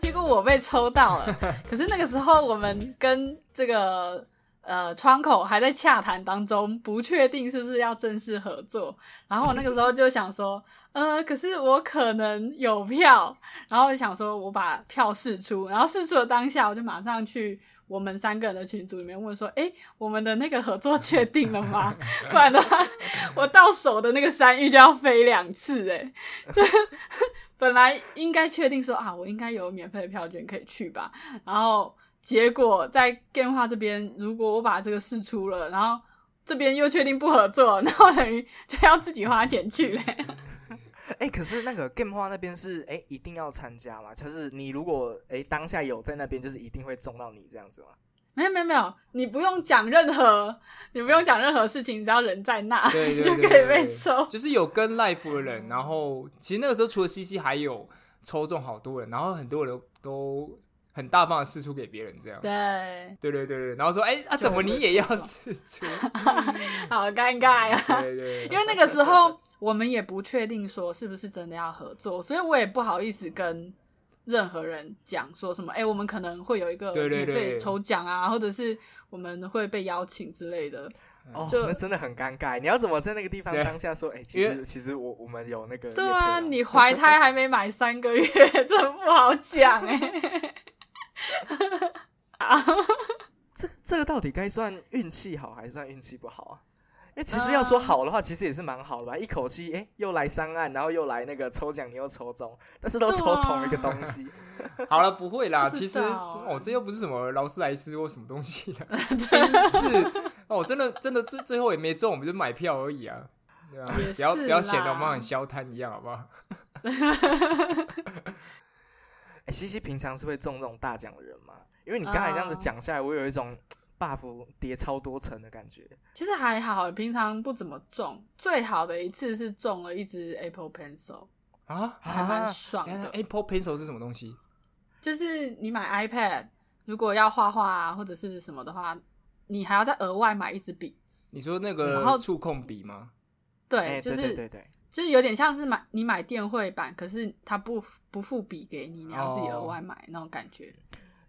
结果我被抽到了。可是那个时候我们跟这个呃窗口还在洽谈当中，不确定是不是要正式合作。然后我那个时候就想说，呃，可是我可能有票，然后我想说我把票试出，然后试出的当下，我就马上去。我们三个人的群组里面问说：“哎，我们的那个合作确定了吗？不然的话，我到手的那个山芋就要飞两次。哎，本来应该确定说啊，我应该有免费的票券可以去吧。然后结果在电话这边，如果我把这个试出了，然后这边又确定不合作，然后等于就要自己花钱去嘞。”哎，可是那个 game 花那边是哎一定要参加嘛？就是你如果哎当下有在那边，就是一定会中到你这样子吗？没有没有没有，你不用讲任何，你不用讲任何事情，只要人在那，就可以被抽。就是有跟 life 的人，然后其实那个时候除了西西，还有抽中好多人，然后很多人都。很大方的试出给别人，这样对对对对对，然后说哎啊，怎么你也要试出？好尴尬呀！对对，因为那个时候我们也不确定说是不是真的要合作，所以我也不好意思跟任何人讲说什么。哎，我们可能会有一个免费抽奖啊，或者是我们会被邀请之类的。哦，那真的很尴尬。你要怎么在那个地方当下说？哎，其实其实我我们有那个对啊，你怀胎还没满三个月，这不好讲哎。这这个到底该算运气好还是算运气不好啊？因为其实要说好的话，其实也是蛮好的吧。一口气，哎，又来上岸，然后又来那个抽奖，你又抽中，但是都抽同一个东西。好了，不会啦。其实哦，这又不是什么劳斯莱斯或什么东西的，真是哦，真的真的最最后也没中，我们就买票而已啊。对啊，不要不要显得我们很消摊一样，好不好？哎，西西平常是会中这种大奖的人吗？因为你刚才这样子讲下来，我有一种 buff 叠超多层的感觉。其实还好，平常不怎么中。最好的一次是中了一支 Apple Pencil 啊，还蛮爽的。Apple Pencil 是什么东西？就是你买 iPad，如果要画画啊或者是什么的话，你还要再额外买一支笔。你说那个触控笔吗？对，就是对对对。就是有点像是买你买电绘版，可是他不不付笔给你，你要自己额外买那种感觉。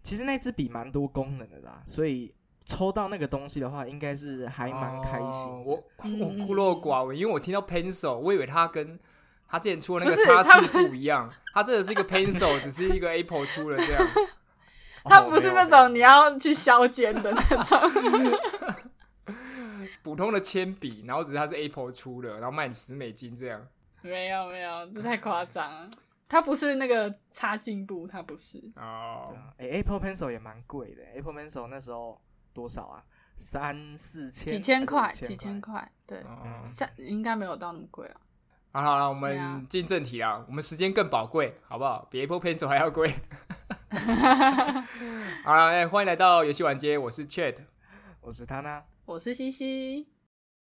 其实那支笔蛮多功能的啦，所以抽到那个东西的话，应该是还蛮开心。我我孤陋寡闻，因为我听到 pencil，我以为它跟他之前出的那个叉四不一样，它真的是一个 pencil，只是一个 Apple 出的这样。它不是那种你要去削尖的那种。普通的铅笔，然后只是它是 Apple 出的，然后卖你十美金这样。没有没有，这太夸张。它不是那个擦进步，它不是。哦。哎，Apple Pencil 也蛮贵的。Apple Pencil 那时候多少啊？三四千？几千块？几千块？对，三应该没有到那么贵了。好好了，我们进正题啊。我们时间更宝贵，好不好？比 Apple Pencil 还要贵。好了，哎，欢迎来到游戏玩街，我是 Chat，我是他呢。我是西西，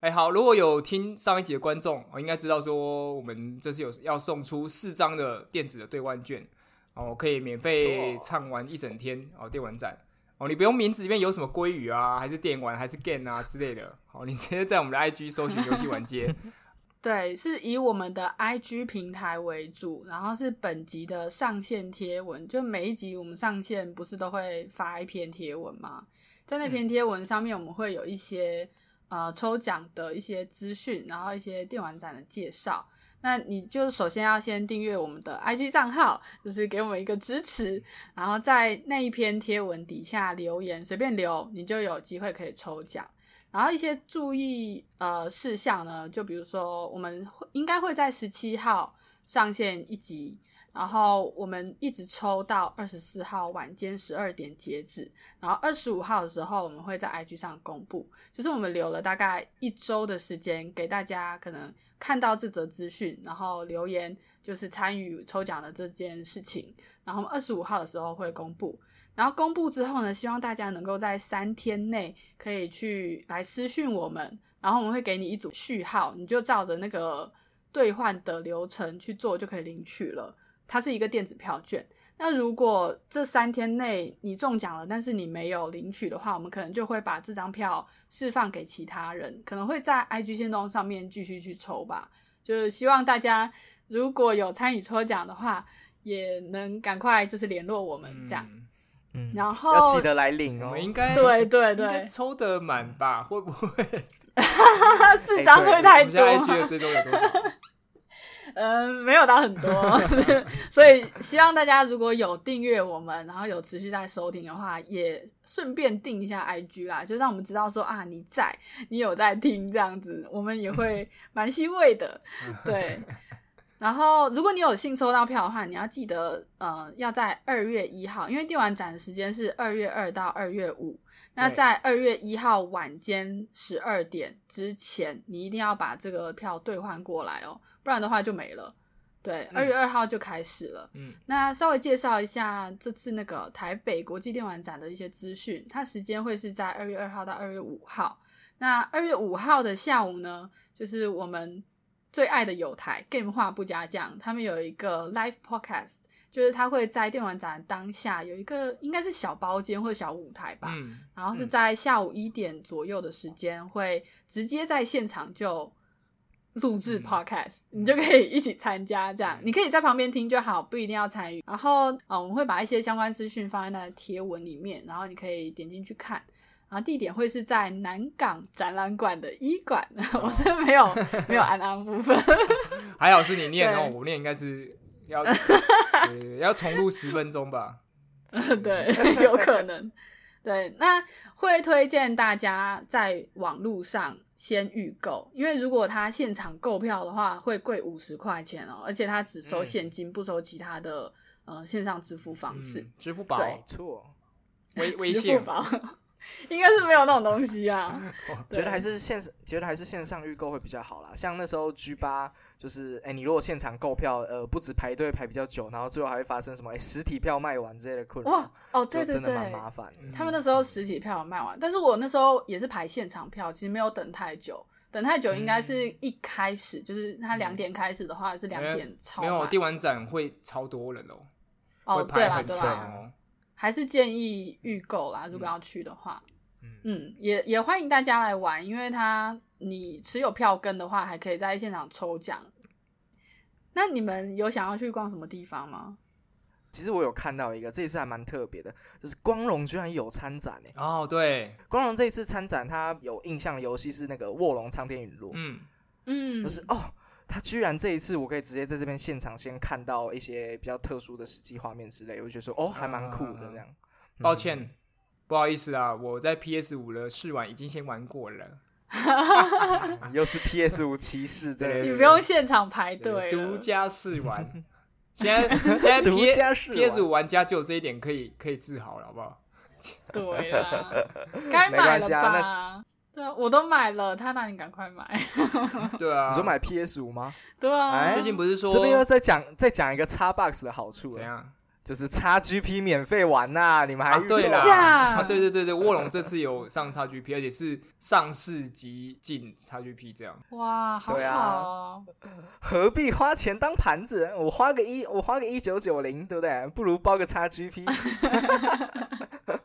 哎，好，如果有听上一集的观众，我应该知道说，我们这次有要送出四张的电子的兑换券，哦，可以免费畅玩一整天哦，电玩展。哦，你不用名字里面有什么鲑鱼啊，还是电玩，还是 game 啊之类的，哦，你直接在我们的 IG 搜寻游戏玩街，对，是以我们的 IG 平台为主，然后是本集的上线贴文，就每一集我们上线不是都会发一篇贴文吗？在那篇贴文上面，我们会有一些呃抽奖的一些资讯，然后一些电玩展的介绍。那你就首先要先订阅我们的 IG 账号，就是给我们一个支持。然后在那一篇贴文底下留言，随便留，你就有机会可以抽奖。然后一些注意呃事项呢，就比如说我们会应该会在十七号上线一集。然后我们一直抽到二十四号晚间十二点截止，然后二十五号的时候我们会在 IG 上公布，就是我们留了大概一周的时间给大家可能看到这则资讯，然后留言就是参与抽奖的这件事情，然后二十五号的时候会公布，然后公布之后呢，希望大家能够在三天内可以去来私讯我们，然后我们会给你一组序号，你就照着那个兑换的流程去做就可以领取了。它是一个电子票券。那如果这三天内你中奖了，但是你没有领取的话，我们可能就会把这张票释放给其他人，可能会在 IG 线动上面继续去抽吧。就是希望大家如果有参与抽奖的话，也能赶快就是联络我们这样。嗯嗯，然后要记得来领哦我们。应该对对应该对，抽得满吧？会不会？四张会我太们现在多 IG 的追踪有多少？嗯，没有到很多，所以希望大家如果有订阅我们，然后有持续在收听的话，也顺便订一下 IG 啦，就让我们知道说啊你在，你有在听这样子，我们也会 蛮欣慰的。对，然后如果你有幸抽到票的话，你要记得呃要在二月一号，因为电玩展的时间是二月二到二月五。那在二月一号晚间十二点之前，你一定要把这个票兑换过来哦，不然的话就没了。对，二月二号就开始了。嗯，那稍微介绍一下这次那个台北国际电玩展的一些资讯，它时间会是在二月二号到二月五号。那二月五号的下午呢，就是我们最爱的有台 Game 化不加酱，他们有一个 live podcast，就是他会在电玩展当下有一个应该是小包间或者小舞台吧，嗯，然后是在下午一点左右的时间，会直接在现场就录制嗯 podcast，、你就可以一起参加。这样，你可以在旁边听就好，不一定要参与。然后啊、呃我们会把一些相关资讯放在那个贴文里面，然后你可以点进去看。然后地点会是在南港展览馆的一馆，我是没有没有安安 部分。还好是你念哦，对我念应该是要 对要重录十分钟吧。对，有可能。对，那会推荐大家在网络上先预购，因为如果他现场购票的话，会贵五十块钱哦，而且他只收嗯现金，不收其他的呃线上支付方式。嗯支付宝、没错，微微支信付，宝 应该是没有那种东西啊。觉得还是是线觉得还是线上预购会比较好啦。像那时候 G 八，就是哎、你如果现场购票，呃，不止排队排比较久，然后最后还会发生什么哎、实体票卖完之类的困扰，哇哦，对对对真的蛮，麻烦他们那时候实体票有卖完，但是我那时候也是排现场票，其实没有等太久。等太久应该是一开始，就是他两点开始的话是两点超没有满电玩展会超多人哦，哦，会对啦对排很长啦，哦。还是建议预购啦，如果要去的话，嗯。也也欢迎大家来玩，因为它你持有票根的话，还可以在现场抽奖。那你们有想要去逛什么地方吗？其实我有看到一个，这一次还蛮特别的，就是光荣居然有参展诶、哦，对，光荣这一次参展，它有印象的游戏是那个《卧龙苍天陨落》，嗯，嗯，就是哦，他居然这一次我可以直接在这边现场先看到一些比较特殊的实际画面之类，我就觉得说哦，还蛮酷的这样。抱歉，不好意思啊，我在 PS 五的试玩已经先玩过了，嗯 又是 PS 五骑士这类，你不用现场排队独，家试玩。现在现在 独家 ps 五玩家就有这一点可以可以自豪了，好不好？对啦，该没买了关系啊吧？对啊，我都买了，他那你赶快买。对啊，你说买 PS 五吗？对啊，哎最近不是说这边又再讲再讲一个 Xbox 的好处了，怎样？就是 XGP 免费玩呐、你们还啊，对啦，啊，对对对对，卧龙这次有上 XGP，而且是上市级进 XGP 这样。哇，好对啊好哦。何必花钱当盘子？我花个一，我花个一九九零，对不对？不如包个 XGP。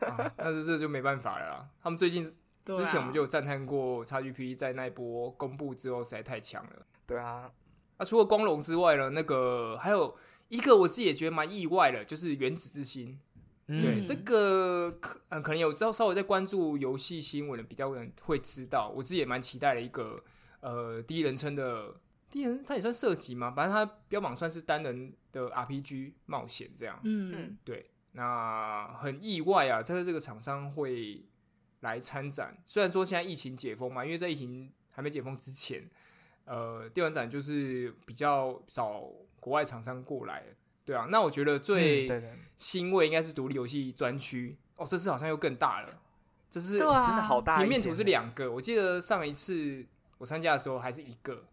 啊，但是这就没办法了啦。他们最近对啊之前我们就有赞叹过 XGP 在那一波公布之后实在太强了。对啊，那、除了光荣之外呢，那个还有一个我自己也觉得蛮意外的，就是原子之心。对，嗯这个可嗯可能有稍稍微在关注游戏新闻的比较人会知道，我自己也蛮期待的一个呃第一人称的第一人，它也算射击嘛，反正它标榜算是单人的 RPG 冒险这样。嗯，对，那很意外啊，在这个厂商会来参展。虽然说现在疫情解封嘛，因为在疫情还没解封之前，呃，电玩展就是比较少国外厂商过来。对啊，那我觉得最欣慰应该是独立游戏专区哦，这次好像又更大了。这是对啊真的好大平面图是两个，我记得上一次我参加的时候还是一个，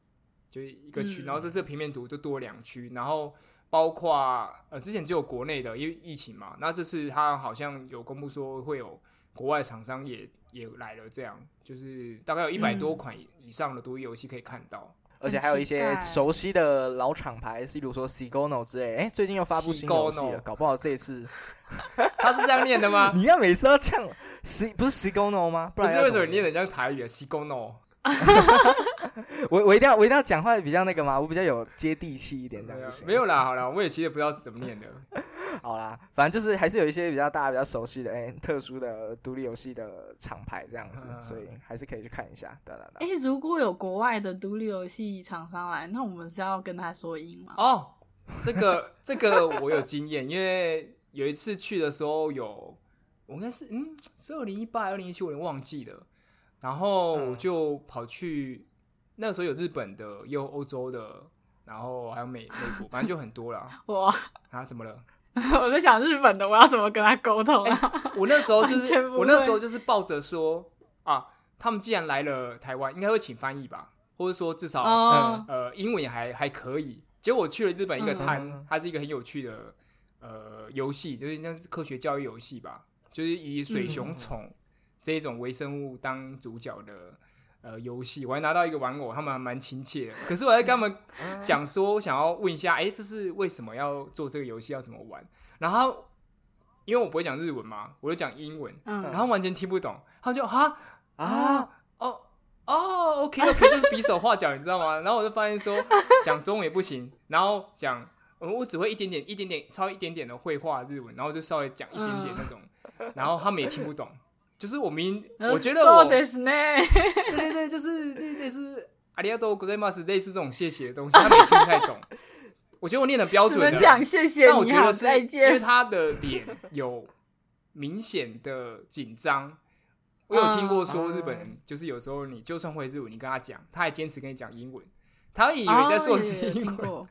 就一个区，嗯然后这次平面图就多两区，然后包括呃之前只有国内的，因为疫情嘛，那这次他好像有公布说会有国外厂商也也来了，这样就是大概有一百多嗯款以上的独立游戏可以看到。而且还有一些熟悉的老厂牌，例如说 Sigono 之类。哎，最近又发布新游戏 Sigono 了，搞不好这一次 他是这样念的吗？你要每次要呛 S 不是 Sigono 吗？不不是为什么念的像台语啊？西宫 no，我我一定要我一定要讲话比较那个吗？我比较有接地气一点，这没有样不行没有啦，好啦，我也其实不知道是怎么念的。好啦，反正就是还是有一些比较大家比较熟悉的哎、特殊的独立游戏的厂牌这样子，嗯所以还是可以去看一下。对对哎、对，如果有国外的独立游戏厂商来，那我们是要跟他说英吗？哦，这个这个我有经验，因为有一次去的时候有，我应该是嗯是二零一八、二零一七，我有点忘记了。然后我就跑去，那个时候有日本的，也有欧洲的，然后还有美美国，反正就很多啦。哇，啊，怎么了？我在想日本的，我要怎么跟他沟通啊？我那时候就是 我那时候就是抱着说啊，他们既然来了台湾，应该会请翻译吧，或者说至少、哦，呃英文也还还可以。结果我去了日本一个嗯摊，嗯它是一个很有趣的呃游戏，就是像是科学教育游戏吧，就是以水熊虫这一种微生物当主角的。呃，游戏我还拿到一个玩偶，他们还蛮亲切的。可是我在跟他们 讲说，我想要问一下，哎、这是为什么要做这个游戏，要怎么玩？然后因为我不会讲日文嘛，我就讲英文，嗯然后完全听不懂，他们就哈啊，哦哦，OK OK，就是比手画脚，你知道吗？然后我就发现说讲中文也不行，然后讲呃我只会一点点、一点点、超一点点的绘画日文，然后就稍微讲一点点那种，然后他们也听不懂。就是我明，我觉得我そうですね。对对对，就是类类似阿里亚多 g o z a i m a s 类似这种谢谢的东西，他们也听不太懂。我觉得我念的标只准的，能讲谢谢你好，但我觉得是再因为见。他的脸有明显的紧张。我有听过说日本人就是有时候你就算会日文，你跟他讲，他还坚持跟你讲英文，他会以为你在说的是哦有英文。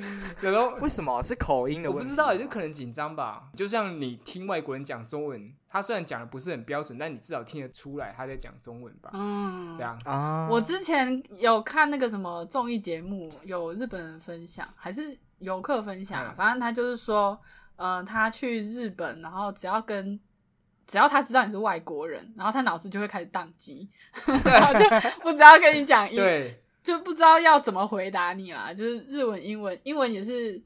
听过，然后为什么是口音的问题？我不知道，也就可能紧张吧。就像你听外国人讲中文，他虽然讲的不是很标准，但你至少听得出来他在讲中文吧？嗯对，啊，啊，我之前有看那个什么综艺节目，有日本人分享，还是游客分享，嗯反正他就是说，呃，他去日本，然后只要跟只要他知道你是外国人，然后他脑子就会开始宕机，然后就不知道跟你讲英，对，就不知道要怎么回答你啦。就是日文、英文，英文也是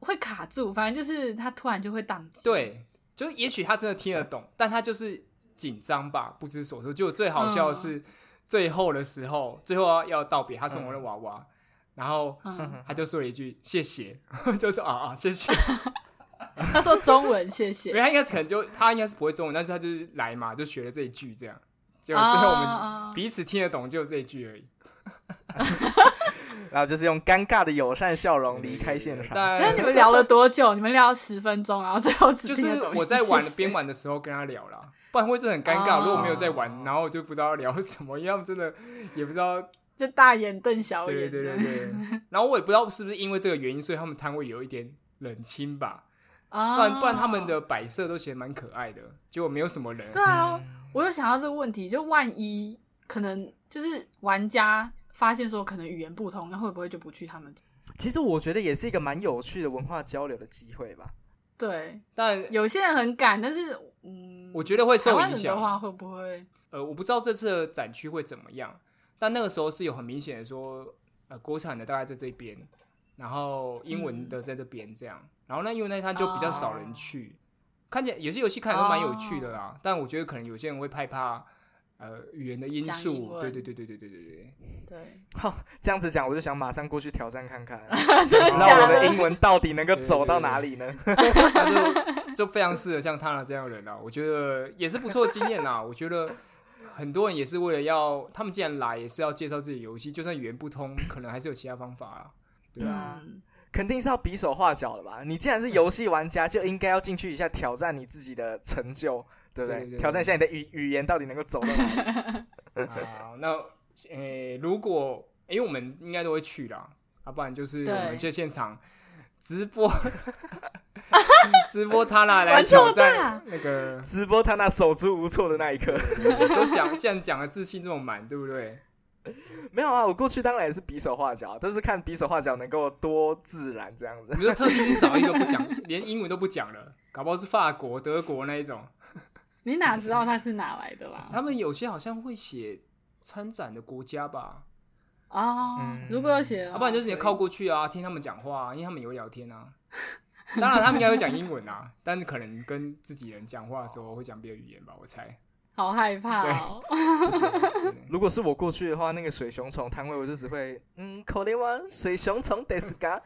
会卡住，反正就是他突然就会宕机。，对，就也许他真的听得懂，但他就是紧张吧，不知所措。就最好笑的是、最后的时候，最后要要道别，他送我的娃娃，然后嗯，他就说了一句谢谢，就说啊啊谢谢。他说中文，谢因为谢。他应该可能就他应该是不会中文，但是他就是来嘛，就学了这一句这样。结果最后我啊们彼此听得懂，就这一句而已。然后就是用尴尬的友善笑容离开现场。那但你们聊了多久？你们聊了十分钟，然后最后只就是我在玩边玩的时候跟他聊了，不然会是很尴尬。哦如果没有在玩，然后我就不知道聊什么，因为他们真的也不知道就大眼瞪小眼。对对对对对。然后我也不知道是不是因为这个原因，所以他们摊位有一点冷清吧，啊，不然不然他们的摆设都显得蛮可爱的，结果没有什么人。对啊，我就想到这个问题，就万一可能就是玩家发现说可能语言不通，那会不会就不去他们？其实我觉得也是一个蛮有趣的文化交流的机会吧。对，但有些人很赶，但是嗯，我觉得会受影响。的话会不会？呃，我不知道这次的展区会怎么样，但那个时候是有很明显的说，呃，国产的大概在这边，然后英文的在这边这样，然后那因为那一摊就比较少人去，看起来有些游戏看起来都蛮有趣的啦，但我觉得可能有些人会害怕。呃，语言的因素，对对对对对对对对 对，好，这样子讲，我就想马上过去挑战看看，想知道？我的英文到底能够走到哪里呢？那就就非常适合像他这样的人啊，我觉得也是不错的经验啦。我觉得很多人也是为了要，他们既然来，也是要介绍自己游戏，就算语言不通，可能还是有其他方法啊，对啊。嗯，肯定是要比手画脚的吧？你既然是游戏玩家，就应该要进去一下挑战你自己的成就，对不对？对对对挑战一下你的语语言到底能够走到哪里？好，那诶、如果因为我们应该都会去啦，啊、不然就是对我们去现场直播，直播他那来挑战那个，直播他那手足无措的那一刻，都讲既然讲的自信这么满，对不对？没有啊，我过去当然也是比手画脚，都是看比手画脚能够多自然这样子。你就特地去找一个不讲，连英文都不讲了，搞不好是法国、德国那一种。你哪知道他是哪来的啦？他们有些好像会写参展的国家吧，哦嗯，如果有写要、不然就是你靠过去啊，听他们讲话、啊，因为他们也会聊天啊。当然，他们应该会讲英文啊，但是可能跟自己人讲话的时候会讲别的语言吧，我猜。好害怕哦。如果是我过去的话，那个水熊虫摊位，我就只会嗯，口令湾水熊虫 d e s g a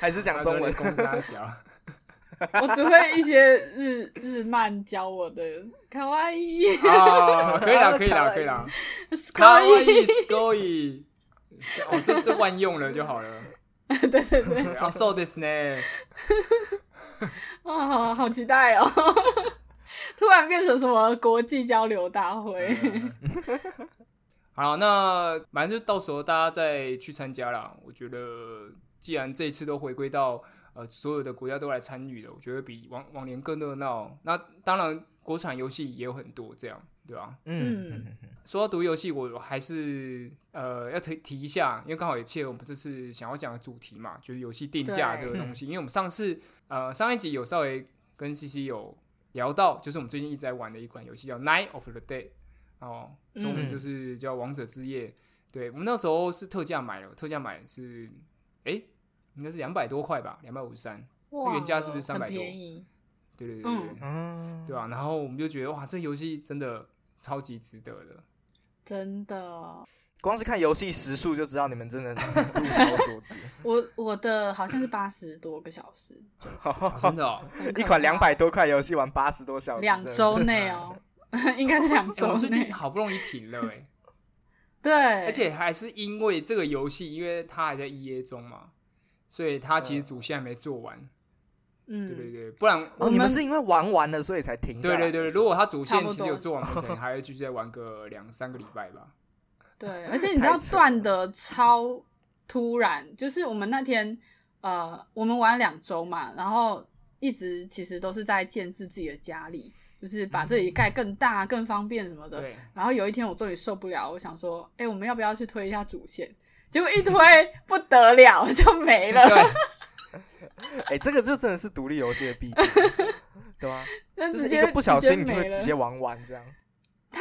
还是讲中文？公差小，我只会一些日日漫教我的，卡哇伊啊，可以啦，可以啦，可以啦，卡哇伊 s c o y 哦，这这万用了就好了。对 对对，啊，so this 呢？啊，好好期待哦！突然变成什么国际交流大会？好，那反正就到时候大家再去参加啦。我觉得，既然这一次都回归到呃所有的国家都来参与的，我觉得比往往年更热闹。那当然，国产游戏也有很多，这样对吧？嗯，说到独立游戏，我还是呃要提提一下，因为刚好也切合我们这次想要讲的主题嘛，就是游戏定价这个东西。因为我们上次呃上一集有稍微跟 C C 有聊到，就是我们最近一直在玩的一款游戏叫《Night of the Day》，哦，中文就是叫《王者之夜》。对我们那时候是特价买了，特价买是哎应该是两百多块吧，两百五十三，原价是不是三百多？便宜。对对对对，嗯，对吧？然后我们就觉得哇，这游戏真的超级值得的。真的，光是看游戏时数就知道你们真的物超所值。我我的好像是八十多个小时，真的哦，一款两百多块游戏玩八十多小时，两周内哦，应该是两周最近好不容易停了哎，对，而且还是因为这个游戏，因为它还在 E A 中嘛，所以他其实主线还没做完。嗯，对对对，不然哦，你们是因为玩完了所以才停？对对对，如果他主线其实有做完，可能 还会继续再玩个两三个礼拜吧。对，而且你知道断的超突然，就是我们那天呃，我们玩两周嘛，然后一直其实都是在建制自己的家里，就是把这里盖更大、更方便什么的。然后有一天我终于受不了，我想说，哎，我们要不要去推一下主线？结果一推不得了，就没了。对 哎，这个就真的是独立游戏的弊病，对吧？就是一个不小心，你就会直接玩完这样。它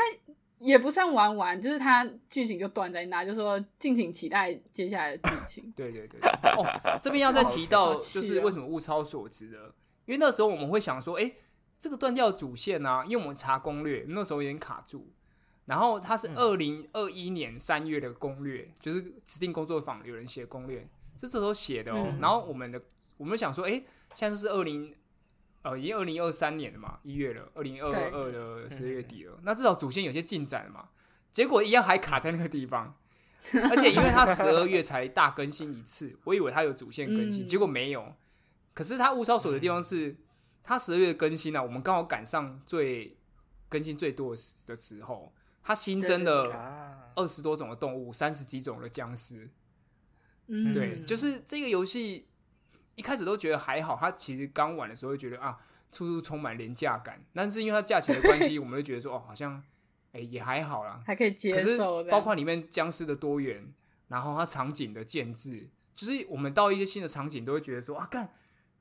也不算玩完，就是它剧情就断在那，就说敬请期待接下来的剧情。对对对。哦，这边要再提到，就是为什么物超所值的？因为那时候我们会想说，哎，这个断掉主线啊，因为我们查攻略，那时候有点卡住。然后它是二零二一年三月的攻略，就是指定工作坊有人写攻略，是这时候写的哦。然后我们的。我们想说，哎，现在都是二零，呃，已经二零二三年了嘛，一月了，二零二二的十月底了，那至少主线有些进展了嘛。结果一样还卡在那个地方，而且因为它十二月才大更新一次，我以为它有主线更新，结果没有。可是它物超所的地方是，它十二月更新了，我们刚好赶上最更新最多的时候，它新增了二十多种的动物，三十几种的僵尸。嗯，对，就是这个游戏。一开始都觉得还好，它其实刚玩的时候会觉得啊，处处充满廉价感。但是因为它价钱的关系，我们就觉得说哦，好像哎也还好啦，还可以接受。包括里面僵尸的多元，然后它场景的建制，就是我们到一些新的场景都会觉得说啊，干，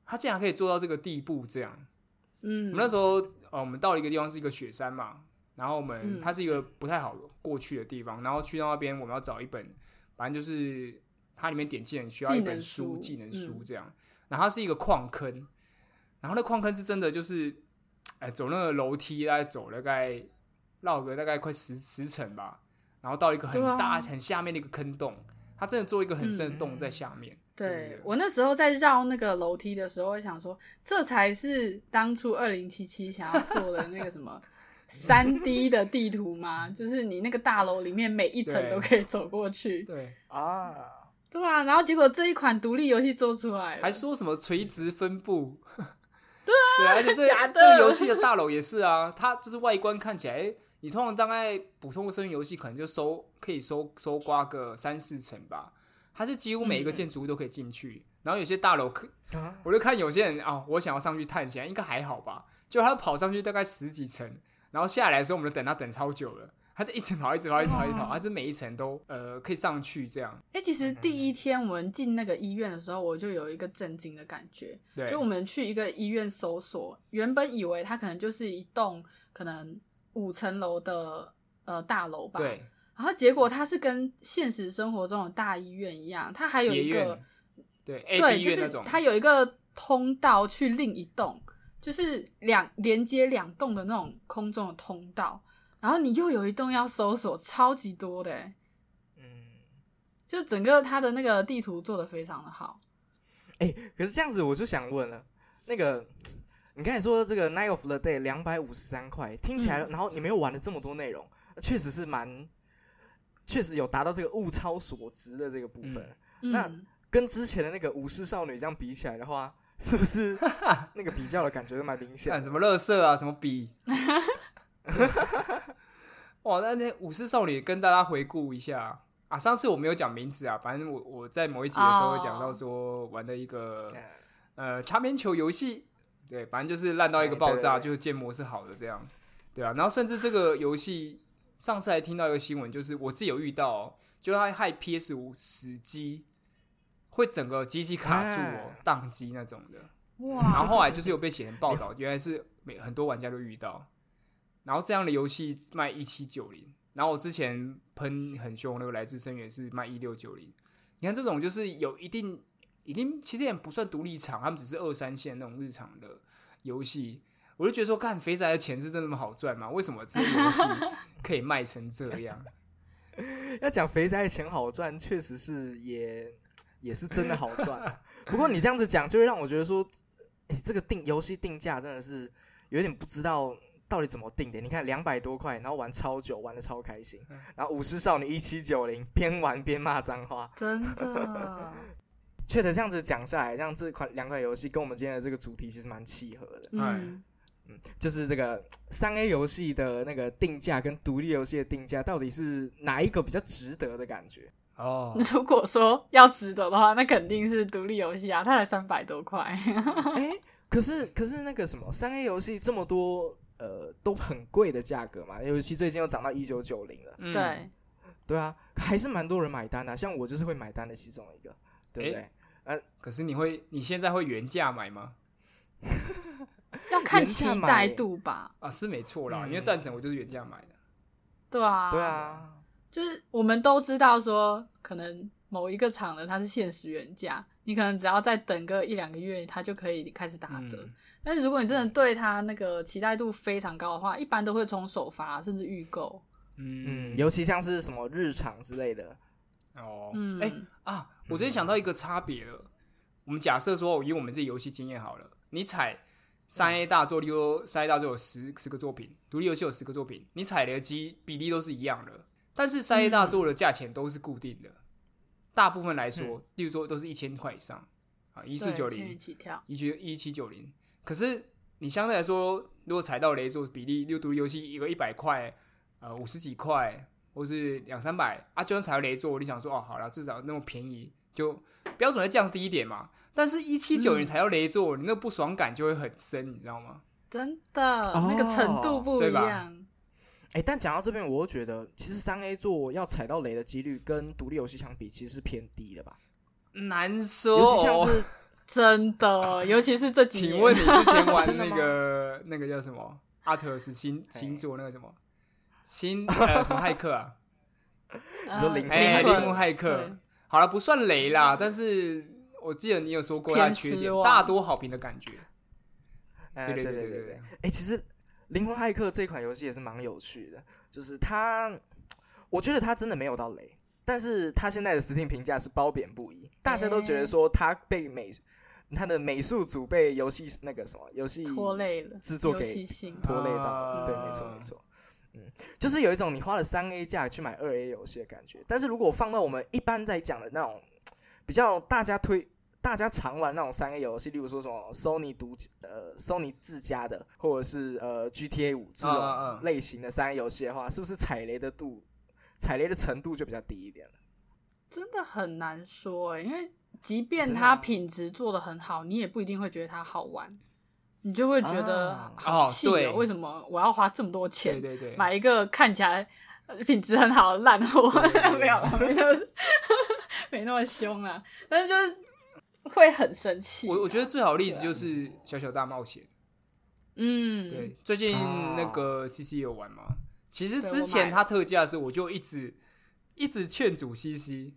它竟然可以做到这个地步这样。嗯，我们那时候呃，我们到了一个地方是一个雪山嘛，然后我们它是一个不太好过去的地方，然后去到那边我们要找一本，反正就是它里面点技能需要一本书，技能书这样。然后它是一个矿坑，然后那矿坑是真的就是，哎，走那个楼梯大概走大概绕个大概快十十层吧，然后到一个很大很下面的一个坑洞，它真的做一个很深的洞在下面。对我那时候在绕那个楼梯的时候，我想说，这才是当初二零七七想要做的那个什么三 D 的地图吗？就是你那个大楼里面每一层都可以走过去。对啊。对啊，然后结果这一款独立游戏做出来，还说什么垂直分布？对啊，而且这这个游戏的大楼也是啊，它就是外观看起来，你通常大概普通的生存游戏可能就收可以收收刮个三四层吧，它是几乎每一个建筑物都可以进去，然后有些大楼可，我就看有些人啊，我想要上去探险，应该还好吧，就他跑上去大概十几层，然后下来的时候，我们就等他等超久了。他就一直跑，一直跑，一直跑，一直跑，而且每一层都呃可以上去这样。哎，其实第一天我们进那个医院的时候，我就有一个震惊的感觉。对，就我们去一个医院搜索，原本以为它可能就是一栋可能五层楼的呃大楼吧。对。然后结果它是跟现实生活中的大医院一样，它还有一个对对，就是它有一个通道去另一栋。就是两连接两栋的那种空中的通道，然后你又有一栋要搜索，超级多的欸，嗯，就整个它的那个地图做的非常的好。哎、可是这样子我就想问了，那个你刚才说这个 Night of the Day 两百五十三块，听起来，嗯然后你们又玩了这么多内容，确实是蛮，确实有达到这个物超所值的这个部分。那嗯，跟之前的那个武士少女这样比起来的话，是不是 那个比较的感觉都蛮明显？看什么乐色啊，什么比。哇，那那武士少女跟大家回顾一下啊，上次我没有讲名字啊，反正我我在某一集的时候有讲到说玩的一个、呃擦边球游戏，对，反正就是烂到一个爆炸，就是建模是好的这样，对啊，然后甚至这个游戏上次还听到一个新闻，就是我自己有遇到、哦，就是它害 PS 五死机，会整个机器卡住哦哎，宕机那种的。哇，然后后来就是有被写成报道，原来是每很多玩家都遇到。然后这样的游戏卖一七九零，然后我之前喷很凶那个来自深渊是卖一六九零。你看这种就是有一定，已经其实也不算独立厂，他们只是二三线那种日常的游戏。我就觉得说，干肥宅的钱是真的那么好赚吗？为什么这些游戏 可以卖成这样？要讲肥宅的钱好赚，确实是也也是真的好赚啊。不过你这样子讲，就会让我觉得说，哎、这个定游戏定价真的是有点不知道到底怎么定的。你看两百多块，然后玩超久，玩的超开心，然后舞狮少女一七九零，边玩边骂脏话。真的，确实这样子讲下来，让这款两款游戏跟我们今天的这个主题其实蛮契合的。嗯，嗯，就是这个三 A 游戏的那个定价跟独立游戏的定价，到底是哪一个比较值得的感觉？哦，如果说要值得的话，那肯定是独立游戏啊，它才三百多块。哎、可是可是那个什么三 A 游戏这么多呃都很贵的价格嘛，尤其最近又涨到一九九零了，嗯，对，对啊，还是蛮多人买单的、像我就是会买单的其中一个，对不对？可是你会你现在会原价买吗？要看期待度吧。啊，是没错啦，嗯因为战神我就是原价买的。对啊，对，啊，就是我们都知道说，可能某一个厂的它是限时原价，你可能只要再等个一两个月，它就可以开始打折。嗯但是如果你真的对它那个期待度非常高的话，一般都会从首发甚至预购。嗯嗯，尤其像是什么日常之类的，哦，嗯，哎、啊，我直接想到一个差别了。我们假设说，以我们自己游戏经验好了，你踩三 A 大作，例如三 A 大作有十十个作品，独立游戏有十个作品，你踩雷的机比例都是一样的，但是三 A 大作的价钱都是固定的。大部分来说，例如说都是一千块以上啊，一四九零、起跳。一七一七九零。可是你相对来说，如果踩到雷作比例，例如独游戏一个一百块，呃五十几块，或是两三百啊，就算踩到雷作，你想说哦，好了，至少那么便宜，就标准再降低一点嘛。但是，一七九零踩到雷作，你那不爽感就会很深，你知道吗？真的，那个程度不对吧一样。哎、但讲到这边，我又觉得其实三 A 做要踩到雷的几率跟独立游戏相比，其实是偏低的吧？难说。尤其像是真的，尤其是这几年。请问你之前 玩那个那个叫什么阿特尔斯星星座那个什么星呃什么骇客啊？你说灵魂哎，骇客灵魂骇客。好了，不算雷啦，但是我记得你有说过它缺点，大多好评的感觉。哎，对对对对对对哎、其实《灵魂骇客》这款游戏也是蛮有趣的，就是它，我觉得它真的没有到雷，但是它现在的 Steam 评价是褒贬不一，大家都觉得说它被美，它的美术组被游戏那个什么游戏拖累了，制作给。拖累到，啊对，没错没错，嗯，就是有一种你花了三 A 价去买二 A 游戏的感觉。但是如果放到我们一般在讲的那种比较大家推、大家常玩那种三 A 游戏，例如说什么 Sony 独呃 Sony 自家的，或者是呃 GTA 五这种类型的三 A 游戏的话，是不是踩雷的度、踩雷的程度就比较低一点了？真的很难说哎，因为即便它品质做的很好，你也不一定会觉得它好玩，你就会觉得好气对。为什么我要花这么多对钱对对，买一个看起来呃品质很好的烂货？没有啦，没就是 没那么凶啊，但是就是会很生气。我我觉得最好的例子就是《小小大冒险》。嗯，对，最近啊那个 CC 有玩吗？其实之前他特价的时候，我就一直一直劝阻 CC。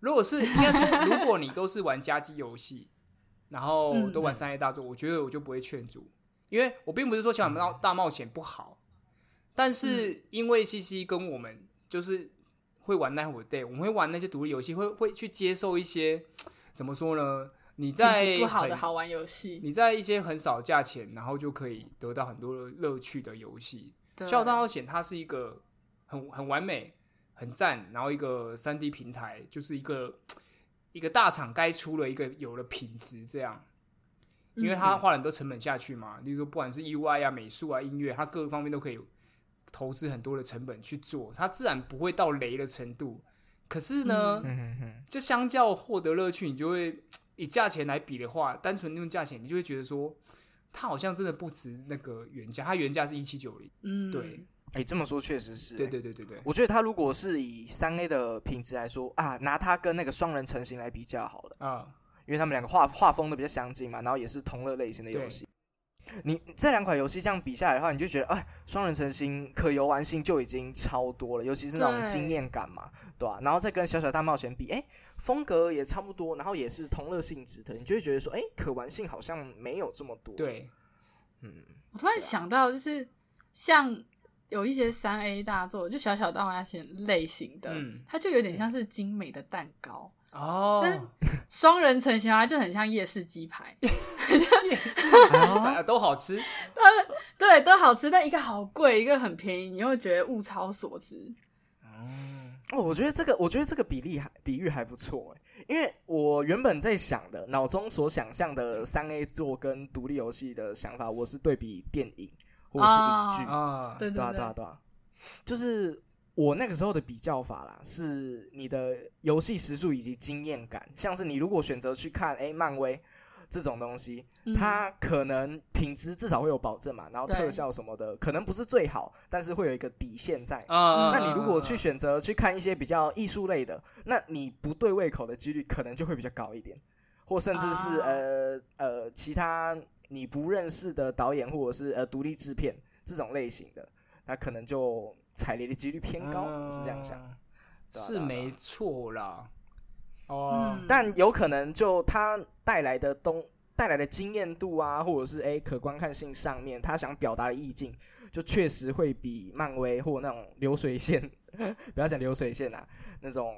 如果是应该说，如果你都是玩家机游戏，然后嗯都玩三 A 大作，我觉得我就不会劝阻，因为我并不是说小小大冒险不好，但是因为 C C 跟我们就是会玩 Night Day，我们会玩那些独立游戏，会会去接受一些怎么说呢？你在不好的好玩游戏，你在一些很少价钱，然后就可以得到很多的乐趣的游戏。对《笑傲大冒险》它是一个很很完美、很赞，然后一个三 D 平台，就是一个一个大厂该出了一个有了品质这样，因为它嗯花了很多成本下去嘛，例如说不管是 UI 啊、美术啊、音乐，它各个方面都可以投资很多的成本去做，它自然不会到雷的程度。可是呢，嗯哼哼，就相较获得乐趣，你就会 以价钱来比的话，单纯用价钱，你就会觉得说，它好像真的不值那个原价。它原价是一七九零，嗯，对，哎，这么说确实是，对对对对对，我觉得它如果是以三 A 的品质来说啊，拿它跟那个双人成型来比较好了，啊，因为他们两个画画风都比较相近嘛，然后也是同乐类型的游戏。你这两款游戏这样比下来的话，你就觉得，哎，双人成行可游玩性就已经超多了，尤其是那种对经验感嘛，对吧、然后再跟小小大冒险比，哎，风格也差不多，然后也是同乐性质的，你就会觉得说，哎，可玩性好像没有这么多。，对，嗯，我突然想到，就是像有一些三 A 大作，就小小大冒险类型的，嗯它就有点像是精美的蛋糕。哦，但是双人成型啊，就很像夜市鸡排，啊都好吃，对，都好吃，但一个好贵，一个很便宜，你又觉得物超所值。哦，我觉得这个，我觉得这个比例还比喻还不错哎，因为我原本在想的，脑中所想象的三 A 作跟独立游戏的想法，我是对比电影或是影剧，啊，对。对啊对啊对啊，就是我那个时候的比较法啦，是你的游戏时速以及经验感，像是你如果选择去看哎漫威这种东西，嗯。它可能品质至少会有保证嘛，然后特效什么的可能不是最好，但是会有一个底线在。啊，那你如果去选择去看一些比较艺术类的，那你不对胃口的几率可能就会比较高一点，或甚至是、啊。呃呃其他你不认识的导演或者是呃独立制片这种类型的，那可能就踩雷的几率偏高，我是这样想。是没错啦。哦嗯，但有可能就它带来的东带来的经验度啊，或者是诶可观看性上面，他想表达的意境，就确实会比漫威或那种流水线，不要讲流水线啦，那种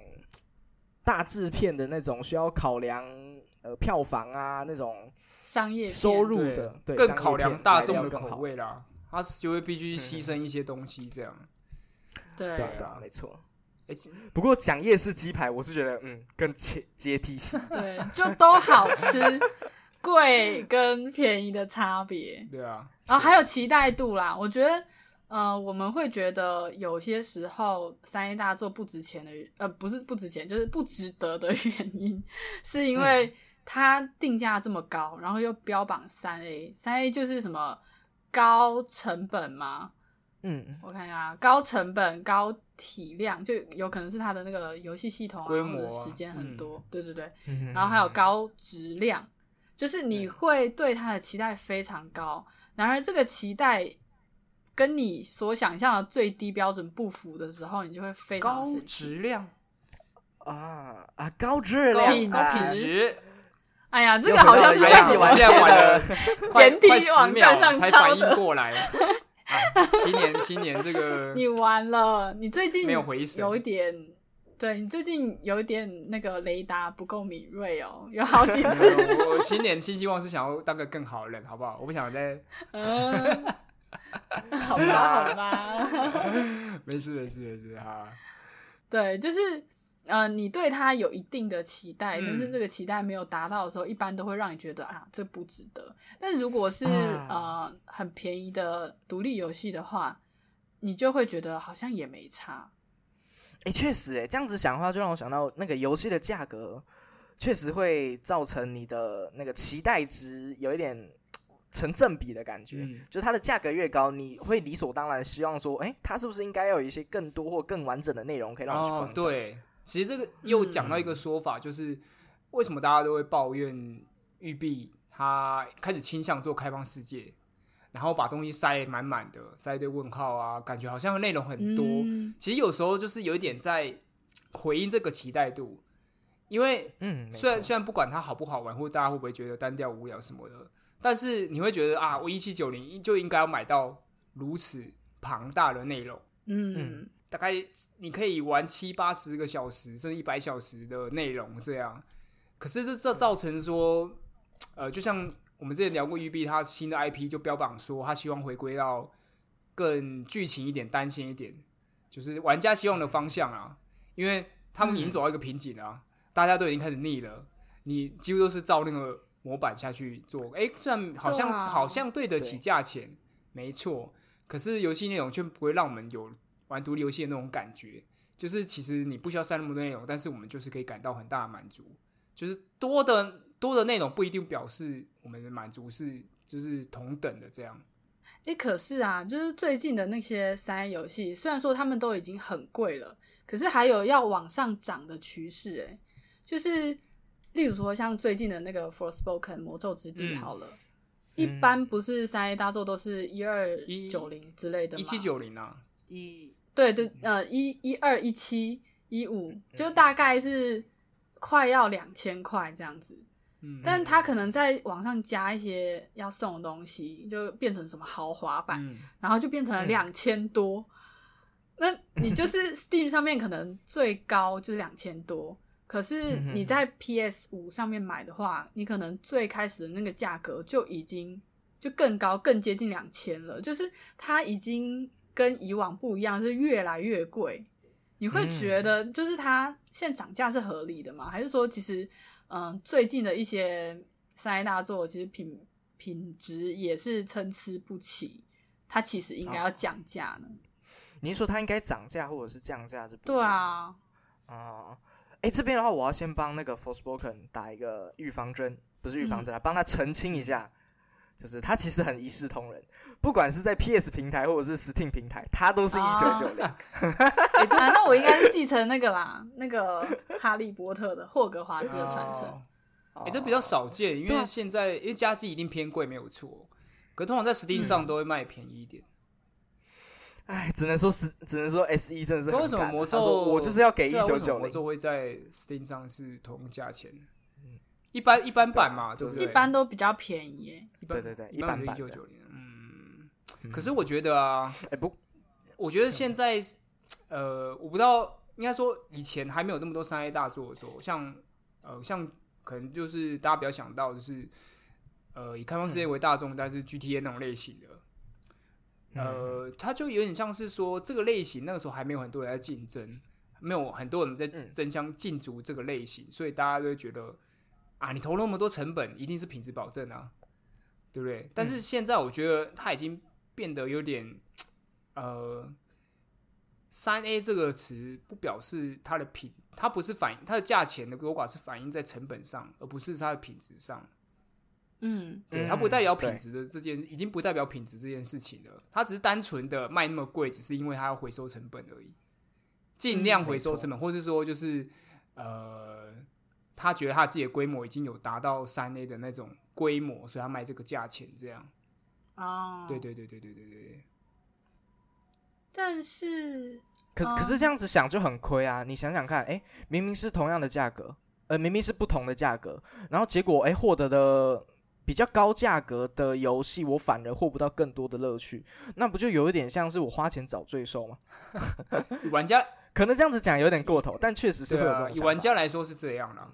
大制片的那种需要考量呃票房啊那种商业收入的，对，更考量大众的口味啦，他就会必须牺牲一些东西这样。对对啊对啊，没错。哎，不过讲夜市鸡排，我是觉得嗯更接接地气。对，就都好吃，贵跟便宜的差别。对啊，然后还有期待度啦，我觉得，呃，我们会觉得有些时候三 A 大作不值钱的，呃，不是不值钱，就是不值得的原因，是因为它定价这么高，然后又标榜三 A，三 A 就是什么高成本嘛，嗯，我看一下，高成本、高体量，就有可能是它的那个游戏系统啊，规模啊或者时间很多，对对对，嗯然后还有高质量，就是你会对它的期待非常高，然而这个期待跟你所想象的最低标准不符的时候，你就会非常高。质量、啊啊高质量品高品质质，哎呀，这个好像是在我们戏玩家我竟然玩了的快 简体快十网站上才反应抄的过来。啊，新年新年这个 你完了，你最近没有回声有一点，对你最近有一点那个雷达不够敏锐哦，有好几次，我我新年新希望是想要当个更好的人，好不好？我不想再嗯，好吧，好吧。没事没事没事哈。对，就是呃，你对它有一定的期待，嗯但是这个期待没有达到的时候，一般都会让你觉得啊，这不值得。但如果是、啊呃很便宜的独立游戏的话，你就会觉得好像也没差。哎，确实，哎，这样子想的话，就让我想到那个游戏的价格，确实会造成你的那个期待值有一点成正比的感觉。嗯就它的价格越高，你会理所当然希望说，哎，它是不是应该要有一些更多或更完整的内容可以让你去观哦赏？，对，其实这个又讲到一个说法，就是为什么大家都会抱怨育碧它开始倾向做开放世界，然后把东西塞得满满的，塞一堆问号啊，感觉好像内容很多。嗯。其实有时候就是有一点在回应这个期待度，因为嗯，没虽然错。虽然不管它好不好玩，或者大家会不会觉得单调无聊什么的，但是你会觉得啊，我一七九零就应该要买到如此庞大的内容，嗯，大概你可以玩七八十个小时，甚至一百小时的内容这样。可是这这造成说，呃，就像我们之前聊过育碧，他新的 IP 就标榜说，他希望回归到更剧情一点、单线一点，就是玩家希望的方向啊。因为他们已经走到一个瓶颈了啊、大家都已经开始腻了，你几乎都是照那个模板下去做。哎，虽然好像、啊好像对得起价钱，没错，可是游戏内容却不会让我们有玩独立游戏的那种感觉。就是其实你不需要塞那么多内容，但是我们就是可以感到很大的满足。就是多的多的内容不一定表示我们的满足是就是同等的这样。哎、可是啊，就是最近的那些三 A 游戏，虽然说他们都已经很贵了，可是还有要往上涨的趋势。哎，就是例如说像最近的那个《Forspoken》魔咒之地，嗯好了，一般不是三 A 大作都是一二一九零之类的吗？一七九零啊，一对对，呃，一一二一七一五，就大概是快要两千块这样子。嗯，但他可能在网上加一些要送的东西，就变成什么豪华版，嗯然后就变成了嗯两千多。那你就是 Steam 上面可能最高就是两千多，可是你在 PS 五上面买的话，你可能最开始的那个价格就已经就更高，更接近两千了。就是它已经跟以往不一样，是越来越贵。你会嗯觉得就是它现在涨价是合理的吗？还是说其实嗯最近的一些三 A 大作其实品品质也是参差不齐，它其实应该要降价呢？你是说它应该涨价或者是降价？这部对分啊，啊，哎、这边的话，我要先帮那个 Forspoken 打一个预防针，不是预防嗯针啊，帮他澄清一下，就是他其实很一视同仁，不管是在 PS 平台或者是 Steam 平台，它都是一九九零。哎、这 啊，那我应该是继承那个啦，那个哈利波特的霍格华兹的传承。哦哎、这比较少见，因为现在因为家机一定偏贵，没有错。可通常在 Steam 上嗯都会卖便宜一点。哎，只能说是，只能说 S 一真的是为什么魔咒？我就是要给一九九零。魔咒会在 Steam 上是同价钱？一般一般版嘛，对不就对？一般都比较便宜耶。一般对对对一般一九九零。嗯，嗯可是我觉得啊，哎、不，我觉得现在呃，我不知道，应该说以前还没有那么多商业大作的时候，像呃，像可能就是大家比较想到就是呃，以开放世界为大众，但是 GTA 那种类型的。呃，它就有点像是说这个类型那个时候还没有很多人在竞争，没有很多人在嗯争相竞逐这个类型，所以大家都会觉得啊，你投那么多成本，一定是品质保证啊，对不对？但是现在我觉得它已经变得有点呃，三 A 这个词不表示它的品，它不是反映它的价钱的多寡是反映在成本上，而不是它的品质上。嗯，对，嗯它不代表品质的这件，已经不代表品质这件事情了。它只是单纯的卖那么贵，只是因为它要回收成本而已，尽量嗯回收成本，或是说就是呃，他觉得他自己的规模已经有达到三 A 的那种规模，所以他卖这个价钱这样。哦，对对对对对对对对，但是可是可是这样子想就很亏啊！你想想看，哎、明明是同样的价格，呃，明明是不同的价格，然后结果哎获得的比较高价格的游戏，我反而获不到更多的乐趣，那不就有一点像是我花钱找罪受吗？玩家 可能这样子讲有点过头，但确实是对会有这种啊，以玩家来说是这样啦。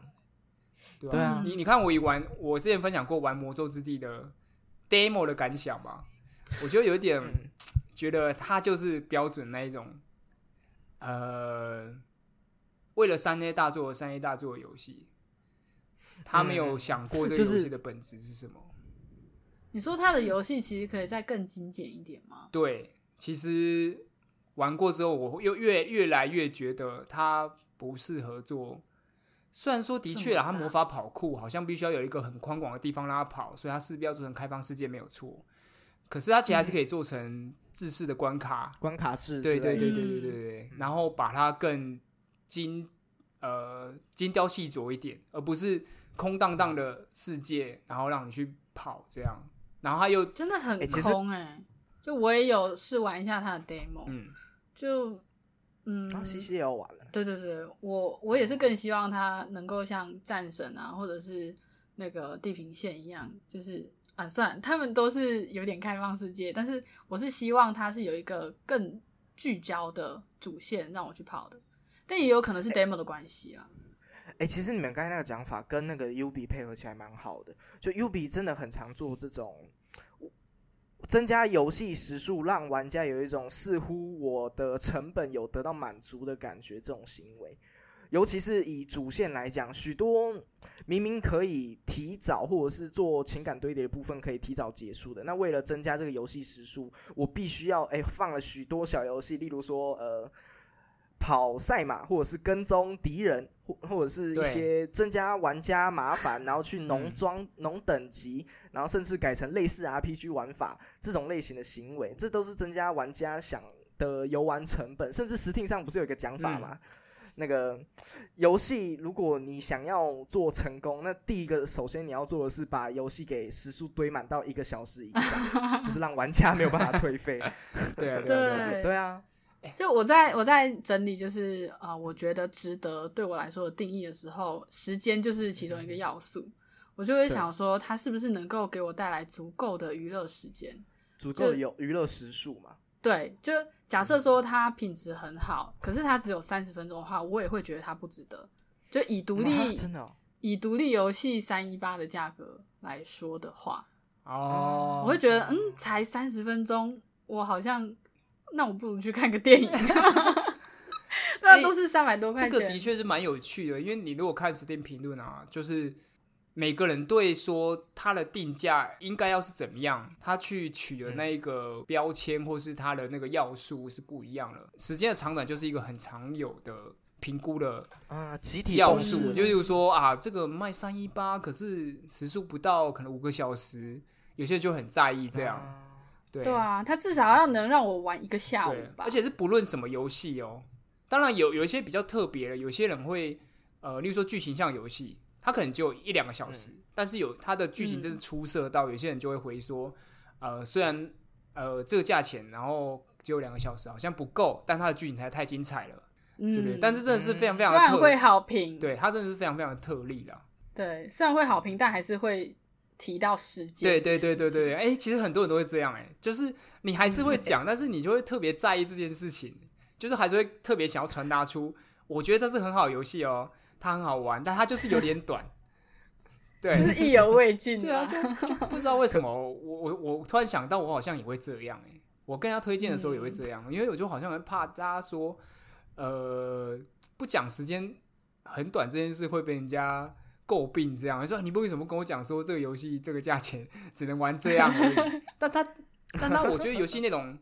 对对啊嗯你你看我以玩，我之前分享过玩魔咒之地的 demo 的感想嘛，我觉得有一点嗯觉得它就是标准那一种，呃，为了三 A 大作而三 A 大作的游戏，他没有嗯想过这个游戏的本质是什么。你说他的游戏其实可以再更精简一点吗？对，其实玩过之后，我又越越来越觉得它不适合做。虽然说的确啊，这么大。它魔法跑酷好像必须要有一个很宽广的地方让它跑，所以它势必要做成开放世界没有错。可是它其实还是可以做成制式的关卡，关卡制之对对对对对嗯。对对，然后把它更精呃精雕细琢一点，而不是空荡荡的世界，然后让你去跑这样。然后它又真的很空哎、就我也有试玩一下它的 demo，、嗯，就嗯，啊，西西也要玩了，对对对，我我也是更希望他能够像战神啊，或者是那个地平线一样，就是啊，算了，他们都是有点开放世界，但是我是希望他是有一个更聚焦的主线让我去跑的，但也有可能是 demo 的关系啊。哎、其实你们刚才那个讲法跟那个 UB 配合起来蛮好的，就 UB 真的很常做这种增加游戏时数，让玩家有一种似乎我的成本有得到满足的感觉，这种行为。尤其是以主线来讲，许多明明可以提早或者是做情感堆叠的部分可以提早结束的，那为了增加这个游戏时数，我必须要哎、放了许多小游戏，例如说呃跑赛马，或者是跟踪敌人，或或者是一些增加玩家麻烦，然后去农嗯装、农等级，然后甚至改成类似 RPG 玩法这种类型的行为，这都是增加玩家想的游玩成本。甚至 Steam 上不是有一个讲法吗？那个游戏，如果你想要做成功，那第一个首先你要做的是把游戏给时速堆满到一个小时以上，就是让玩家没有办法退费。对啊，对啊，对啊。对对啊，就我在我在整理，就是啊、呃我觉得值得对我来说的定义的时候，时间就是其中一个要素。我就会想说，它是不是能够给我带来足够的娱乐时间？足够的有娱乐时数嘛。对，就假设说它品质很好，可是它只有三十分钟的话，我也会觉得它不值得。就以独啊立、真的、哦，以独立游戏三一八的价格来说的话，哦，我会觉得，嗯，才三十分钟，我好像，那我不如去看个电影。对啊，哎都是三百多块钱。这个的确是蛮有趣的，因为你如果看 Steam 评论啊，就是每个人对说它的定价应该要是怎么样，他去取的那一个标签或是它的那个要素是不一样的。时间的长短就是一个很常有的评估的啊，集体要素，就例如说啊，这个卖三一八，可是时速不到可能五个小时，有些人就很在意这样。啊对对啊，它至少要能让我玩一个下午，吧。而且是不论什么游戏哦。当然有有一些比较特别的，有些人会呃，例如说剧情像游戏，它可能只有一两个小时，但是有它的剧情真是出色到，有些人就会回说，呃，虽然呃这个价钱，然后只有两个小时，好像不够，但它的剧情才太精彩了，嗯，对不对？但是真的是非常非常虽然会的，好评，对它真的是非常非常的特例啦。对，虽然会好评，但还是会提到时间。对对对对对，哎、其实很多人都会这样、哎，就是你还是会讲，但是你就会特别在意这件事情，就是还是会特别想要传达出，我觉得这是很好的游戏哦，它很好玩，但它就是有点短。对，就是意犹未尽 对啊，啊。就就不知道为什么，我我我突然想到，我好像也会这样哎、我跟他推荐的时候也会这样，因为我就好像会怕大家说，呃，不讲时间很短这件事会被人家诟病，这样说你为什么跟我讲说这个游戏这个价钱 只能玩这样而已？但他但他我觉得游戏内容，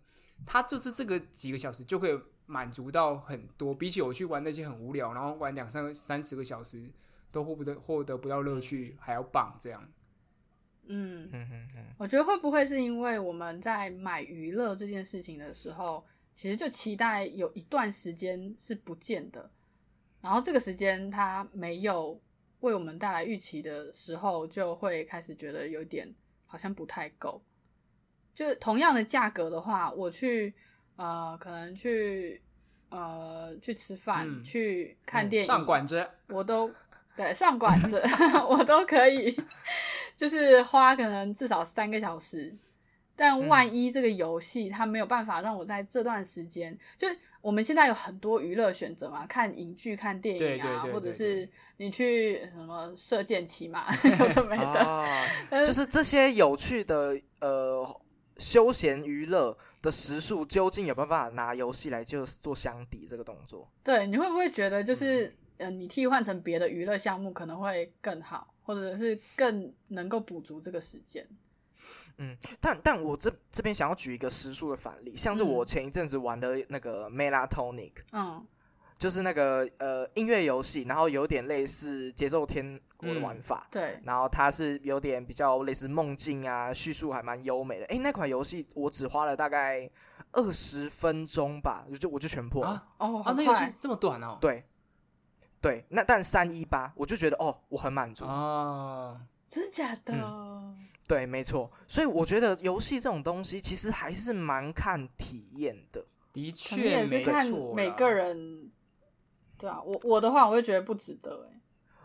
他就是这个几个小时就可以满足到很多，比起我去玩那些很无聊，然后玩两三个三十个小时。都获不得获得不到乐趣，还要棒这样。嗯，嗯嗯嗯，我觉得会不会是因为我们在买娱乐这件事情的时候，其实就期待有一段时间是不见的，然后这个时间它没有为我们带来预期的时候，就会开始觉得有点好像不太够。就同样的价格的话，我去呃，可能去呃去吃饭、嗯去看电影、上馆子，我都对上馆子，我都可以，就是花可能至少三个小时。但万一这个游戏它没有办法让我在这段时间，就是我们现在有很多娱乐选择嘛，看影剧、看电影啊，对对对或者是你去什么射箭、骑马，有的没的。就是这些有趣的呃休闲娱乐的时数，究竟有办法拿游戏来就做相抵这个动作？对，你会不会觉得就是，嗯、呃，你替换成别的娱乐项目可能会更好，或者是更能够补足这个时间？但但我这这边想要举一个时数的反例，像是我嗯前一阵子玩的那个 Melatonic，嗯就是那个呃音乐游戏，然后有点类似节奏天国的嗯玩法。对，然后它是有点比较类似梦境啊，叙述还蛮优美的。诶，那款游戏我只花了大概二十分钟吧，就我就全破了。啊哦，那游快戏这么短哦？对，对，那但三一八我就觉得哦，我很满足。啊，真的假的？嗯对，没错。所以我觉得游戏这种东西其实还是蛮看体验的。的确没也是看错每个人，对啊，我我的话，我会觉得不值得哎。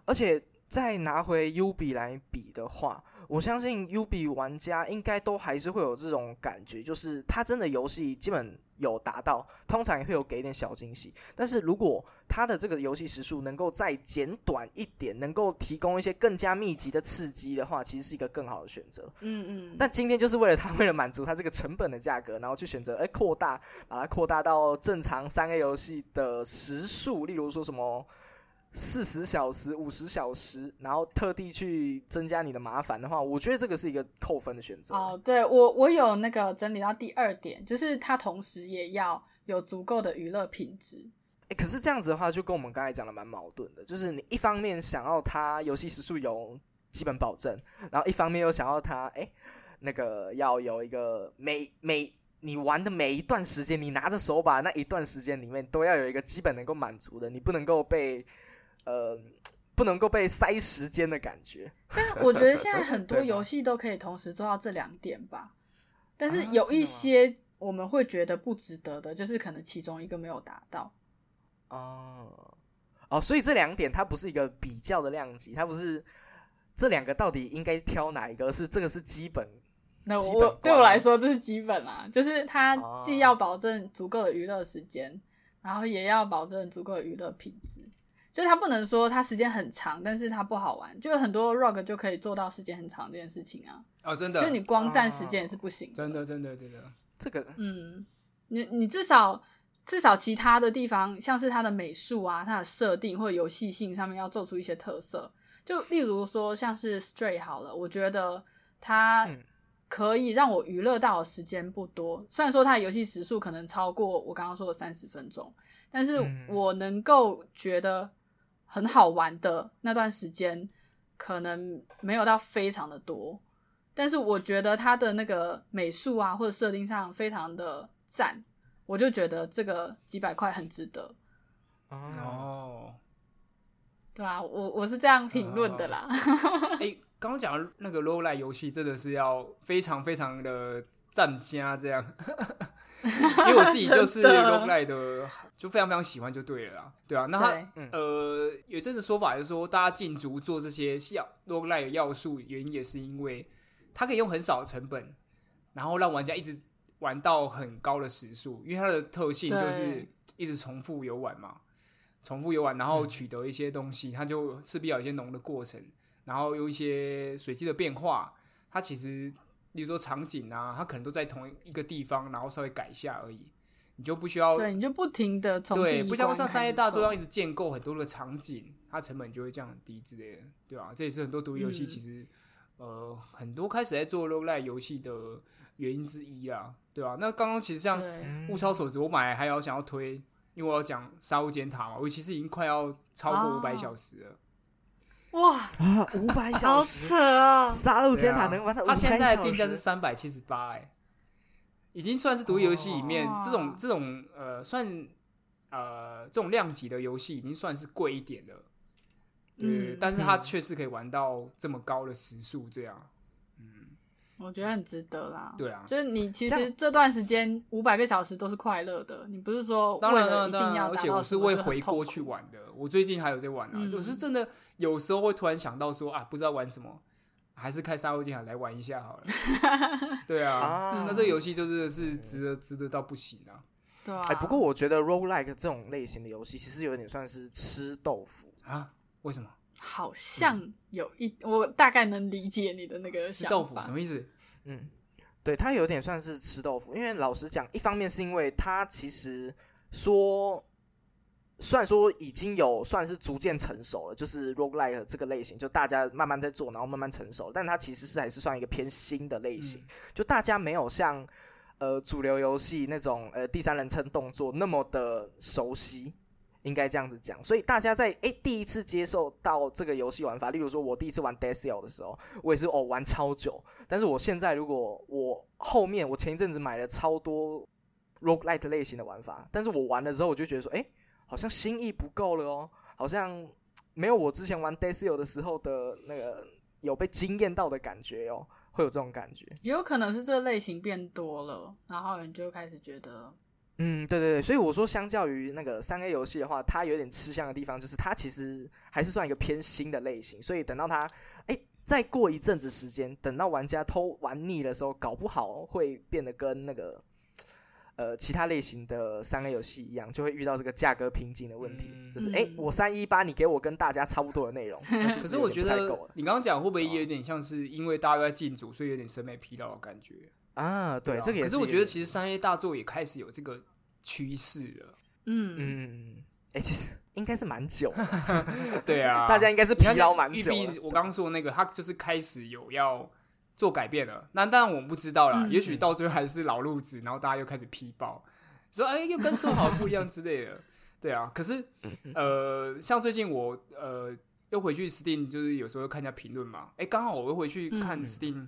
而且再拿回 U 比来比的话，我相信 UB 玩家应该都还是会有这种感觉，就是他真的游戏基本有达到，通常也会有给一点小惊喜。但是如果它的这个游戏时数能够再减短一点，能够提供一些更加密集的刺激的话，其实是一个更好的选择。嗯嗯，但今天就是为了他，为了满足他这个成本的价格，然后去选择哎扩大，把它扩大到正常三 A 游戏的时数，例如说什么。四十小时、五十小时，然后特地去增加你的麻烦的话，我觉得这个是一个扣分的选择。哦，对我我有那个整理到第二点，就是它同时也要有足够的娱乐品质。哎，可是这样子的话，就跟我们刚才讲的蛮矛盾的，就是你一方面想要它游戏时速有基本保证，然后一方面又想要它哎那个要有一个每每你玩的每一段时间，你拿着手把那一段时间里面都要有一个基本能够满足的，你不能够被。呃，不能够被塞时间的感觉。但我觉得现在很多 游戏都可以同时做到这两点吧。但是有一些我们会觉得不值得的，就是可能其中一个没有达到。哦哦，所以这两点它不是一个比较的量级，它不是这两个到底应该挑哪一个？是这个是基本。那我对我来说这是基本啊，就是它既要保证足够的娱乐时间，然后也要保证足够的娱乐品质。就是它不能说它时间很长，但是它不好玩。就有很多 rogue 就可以做到时间很长这件事情啊。哦，真的。就你光占时间也是不行。真的，真的，真的。这个，嗯，你你至少至少其他的地方，像是它的美术啊、它的设定或者游戏性上面要做出一些特色。就例如说像是 Stray 好了，我觉得它可以让我娱乐到的时间不多。虽然说它的游戏时速可能超过我刚刚说的三十分钟，但是我能够觉得。很好玩的那段时间，可能没有到非常的多，但是我觉得它的那个美术啊或者设定上非常的赞，我就觉得这个几百块很值得。哦，对啊，我我是这样评论的啦。哎，刚刚讲那个 light 游戏真的是要非常非常的赞加这样。因为我自己就是 long light 的，就非常非常喜欢，就对了啦，对啊。那他呃，有一阵子说法就是说，大家进足做这些要 long light 要素，原因也是因为它可以用很少的成本，然后让玩家一直玩到很高的时速，因为它的特性就是一直重复游玩嘛，重复游玩，然后取得一些东西，它就势必要有一些浓的过程，然后有一些随机的变化，它其实。比如说场景啊，它可能都在同一个地方，然后稍微改一下而已，你就不需要对，你就不停的从对，不像上商业大作要一直建构很多的场景，它成本就会降很低之类的，对吧？这也是很多独立游戏其实呃很多开始在做 low light 游戏的原因之一啊，对吧？那刚刚其实像物超所值，我买还要想要推，因为我要讲沙悟尖塔嘛，我其实已经快要超过五百小时了。哇啊！五百小时，好扯啊！杀戮尖塔能玩到他现在的定价是三百七十八，哎，已经算是独立游戏里面这种这种呃算呃这种量级的游戏，已经算是贵一点的。对，但是它确实可以玩到这么高的时速，这样，嗯，我觉得很值得啦。对啊，就是你其实这段时间五百个小时都是快乐的，你不是说当然当然，而且我是会回锅去玩的。我最近还有在玩啊，就是真的。有时候会突然想到说啊，不知道玩什么，还是开沙漏镜塔来玩一下好了。对啊，那这个游戏就是是值得值得到不行啊。对啊。哎，不过我觉得 roll like 这种类型的游戏，其实有点算是吃豆腐啊。为什么？好像有一，我大概能理解你的那个吃豆腐什么意思？嗯，对，它有点算是吃豆腐，因为老实讲，一方面是因为它其实说。虽然说已经有算是逐渐成熟了，就是 roguelike 这个类型，就大家慢慢在做，然后慢慢成熟，但它其实是还是算一个偏新的类型，就大家没有像呃主流游戏那种呃第三人称动作那么的熟悉，应该这样子讲。所以大家在诶第一次接受到这个游戏玩法，例如说我第一次玩 Dead Cell 的时候，我也是哦玩超久，但是我现在如果我后面我前一阵子买了超多 roguelike 类型的玩法，但是我玩了之后我就觉得说，诶。好像心意不够了哦，好像没有我之前玩 Daisy 的时候的那个有被惊艳到的感觉哦，会有这种感觉。也有可能是这类型变多了，然后你就开始觉得，嗯，对对对，所以我说，相较于那个三 A 游戏的话，它有点吃香的地方，就是它其实还是算一个偏新的类型，所以等到它哎再过一阵子时间，等到玩家偷玩腻的时候，搞不好会变得跟那个呃其他类型的三 A 游戏一样，就会遇到这个价格瓶颈的问题。嗯就是哎、诶我三一八，你给我跟大家差不多的内容，但可是我觉得你刚刚讲会不会也有点像是因为大家都在进组，所以有点审美疲劳的感觉？啊，对，啊这个也可是我觉得其实三 A 大作也开始有这个趋势了。嗯，嗯，哎、其实 应该是蛮久的，对啊，大家应该是疲你看劳蛮久了。我刚刚说的那个，他就是开始有要做改变了。那当然我们不知道啦，嗯也许到最后还是老路子，然后大家又开始批爆，说哎又跟说好不一样之类的。对啊，可是呃，像最近我呃又回去 Steam，就是有时候看一下评论嘛。哎，刚好我又回去看嗯 Steam，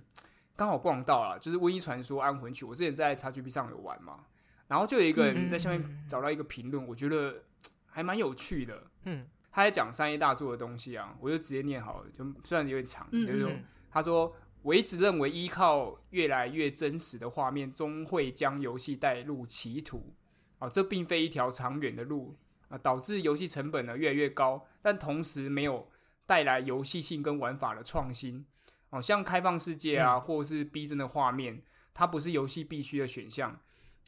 刚、好逛到了，就是《瘟疫传说：安魂曲》，我之前在 XGP 上有玩嘛，然后就有一个人在下面找到一个评论，我觉得还蛮有趣的。嗯他在讲三 A 大作的东西啊，我就直接念好了，就虽然有点长，嗯就是说嗯他说我一直认为依靠越来越真实的画面，终会将游戏带入歧途。啊，这并非一条长远的路啊，导致游戏成本呢越来越高，但同时没有带来游戏性跟玩法的创新。哦、像开放世界啊，或者是逼真的画面，它不是游戏必须的选项。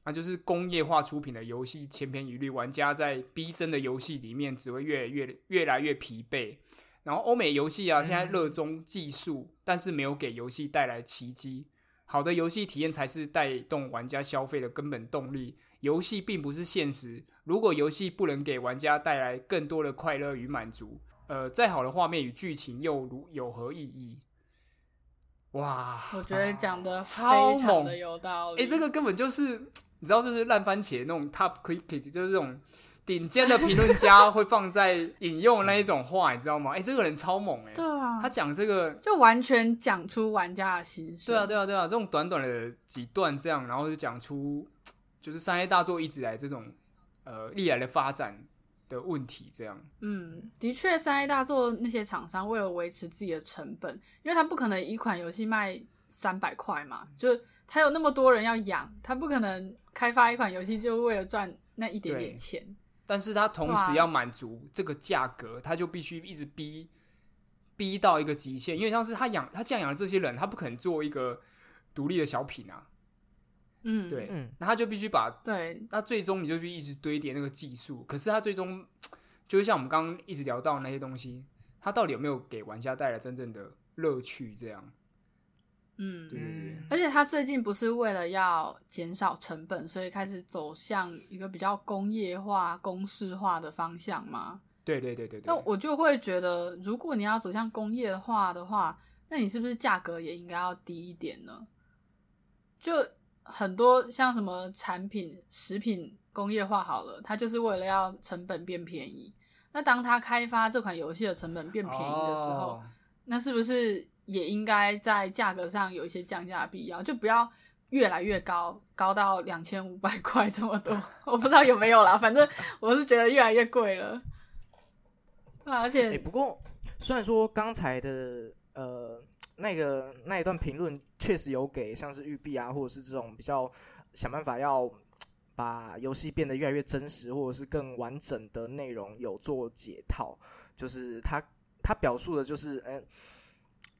那就是工业化出品的游戏千篇一律，玩家在逼真的游戏里面只会越来越越来越疲惫。然后欧美游戏啊，现在热衷技术，但是没有给游戏带来奇迹。好的游戏体验才是带动玩家消费的根本动力。游戏并不是现实，如果游戏不能给玩家带来更多的快乐与满足，呃，再好的画面与剧情又如有何意义？哇，我觉得讲的超猛的有道理。哎、这个根本就是你知道，就是烂番茄那种 top critic，就是这种顶尖的评论家 会放在引用那一种话，你知道吗？哎、这个人超猛哎、对啊，他讲这个，就完全讲出玩家的心声。对啊，对啊，对啊，这种短短的几段这样，然后就讲出就是三 A 大作一直以来这种呃历来的发展的问题，这样。嗯，的确，三 A 大作那些厂商为了维持自己的成本，因为他不可能一款游戏卖三百块嘛，就他有那么多人要养，他不可能开发一款游戏就为了赚那一点点钱。但是他同时要满足这个价格，他就必须一直逼逼到一个极限，因为像是他养他这样养的这些人，他不可能做一个独立的小品啊，嗯，对，嗯。那他就必须把对，那最终你就必须一直堆叠那个技术，可是他最终 就是像我们刚刚一直聊到那些东西，他到底有没有给玩家带来真正的乐趣？这样，嗯。对，对对，而且他最近不是为了要减少成本，所以开始走向一个比较工业化、公式化的方向吗？对对对对对。那我就会觉得，如果你要走向工业化的话，那你是不是价格也应该要低一点呢？就很多像什么产品、食品工业化好了，它就是为了要成本变便宜。那当它开发这款游戏的成本变便宜的时候，哦那是不是也应该在价格上有一些降价的必要？就不要越来越高，高到两千五百块这么多，我不知道有没有啦。反正我是觉得越来越贵了。对啊而哎、且不过虽然说刚才的呃那个那一段评论确实有给像是育碧啊，或者是这种比较想办法要把游戏变得越来越真实，或者是更完整的内容有做解套，就是他他表述的就是嗯。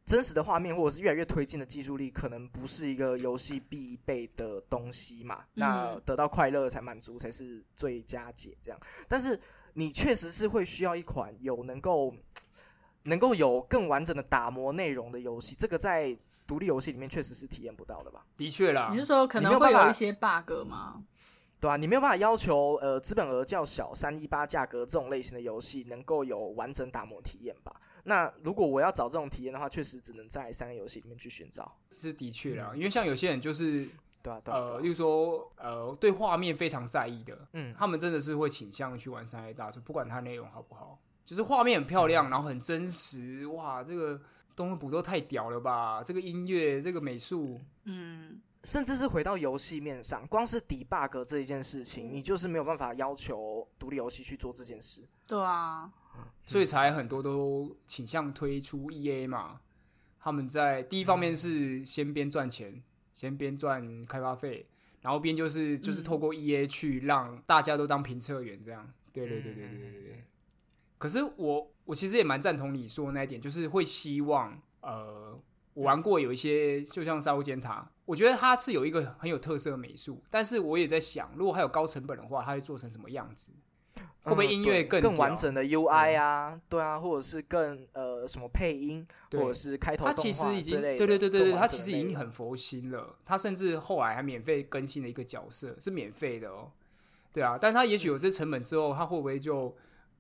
真实的画面或者是越来越推进的技术力，可能不是一个游戏必备的东西嘛。那嗯得到快乐才满足才是最佳解，这样。但是你确实是会需要一款有能够能够有更完整的打磨内容的游戏，这个在独立游戏里面确实是体验不到的吧？的确啦你，是说可能会有一些 bug 吗？对啊，你没有办法要求呃资本额较小、三一八价格这种类型的游戏能够有完整打磨体验吧？那如果我要找这种体验的话，确实只能在三 A 游戏里面去寻找。是的确啦，因为像有些人就是对啊，对啊，呃，对啊例如说呃，对画面非常在意的，嗯，他们真的是会倾向去玩三 A 大作，不管它内容好不好，就是画面很漂亮，然后很真实，哇，这个东西捕捉太屌了吧！这个音乐，这个美术，嗯，甚至是回到游戏面上，光是 debug 这一件事情，你就是没有办法要求独立游戏去做这件事。对啊，所以才很多都倾向推出 EA 嘛。他们在第一方面是先边赚钱，先边赚开发费，然后边就是就是透过 EA 去让大家都当评测员这样。对对对对对对对。可是我我其实也蛮赞同你说的那一点，就是会希望呃，我玩过有一些，就像沙乌尖塔，我觉得它是有一个很有特色的美术，但是我也在想，如果还有高成本的话，它会做成什么样子？会不会嗯音乐更对更完整的 UI 啊？对啊，或者是更呃什么配音，或者是开头它其实已经对对对对对，它其实已经很佛心了。它甚至后来还免费更新了一个角色，是免费的哦。对啊，但它也许有这成本之后，它会不会就，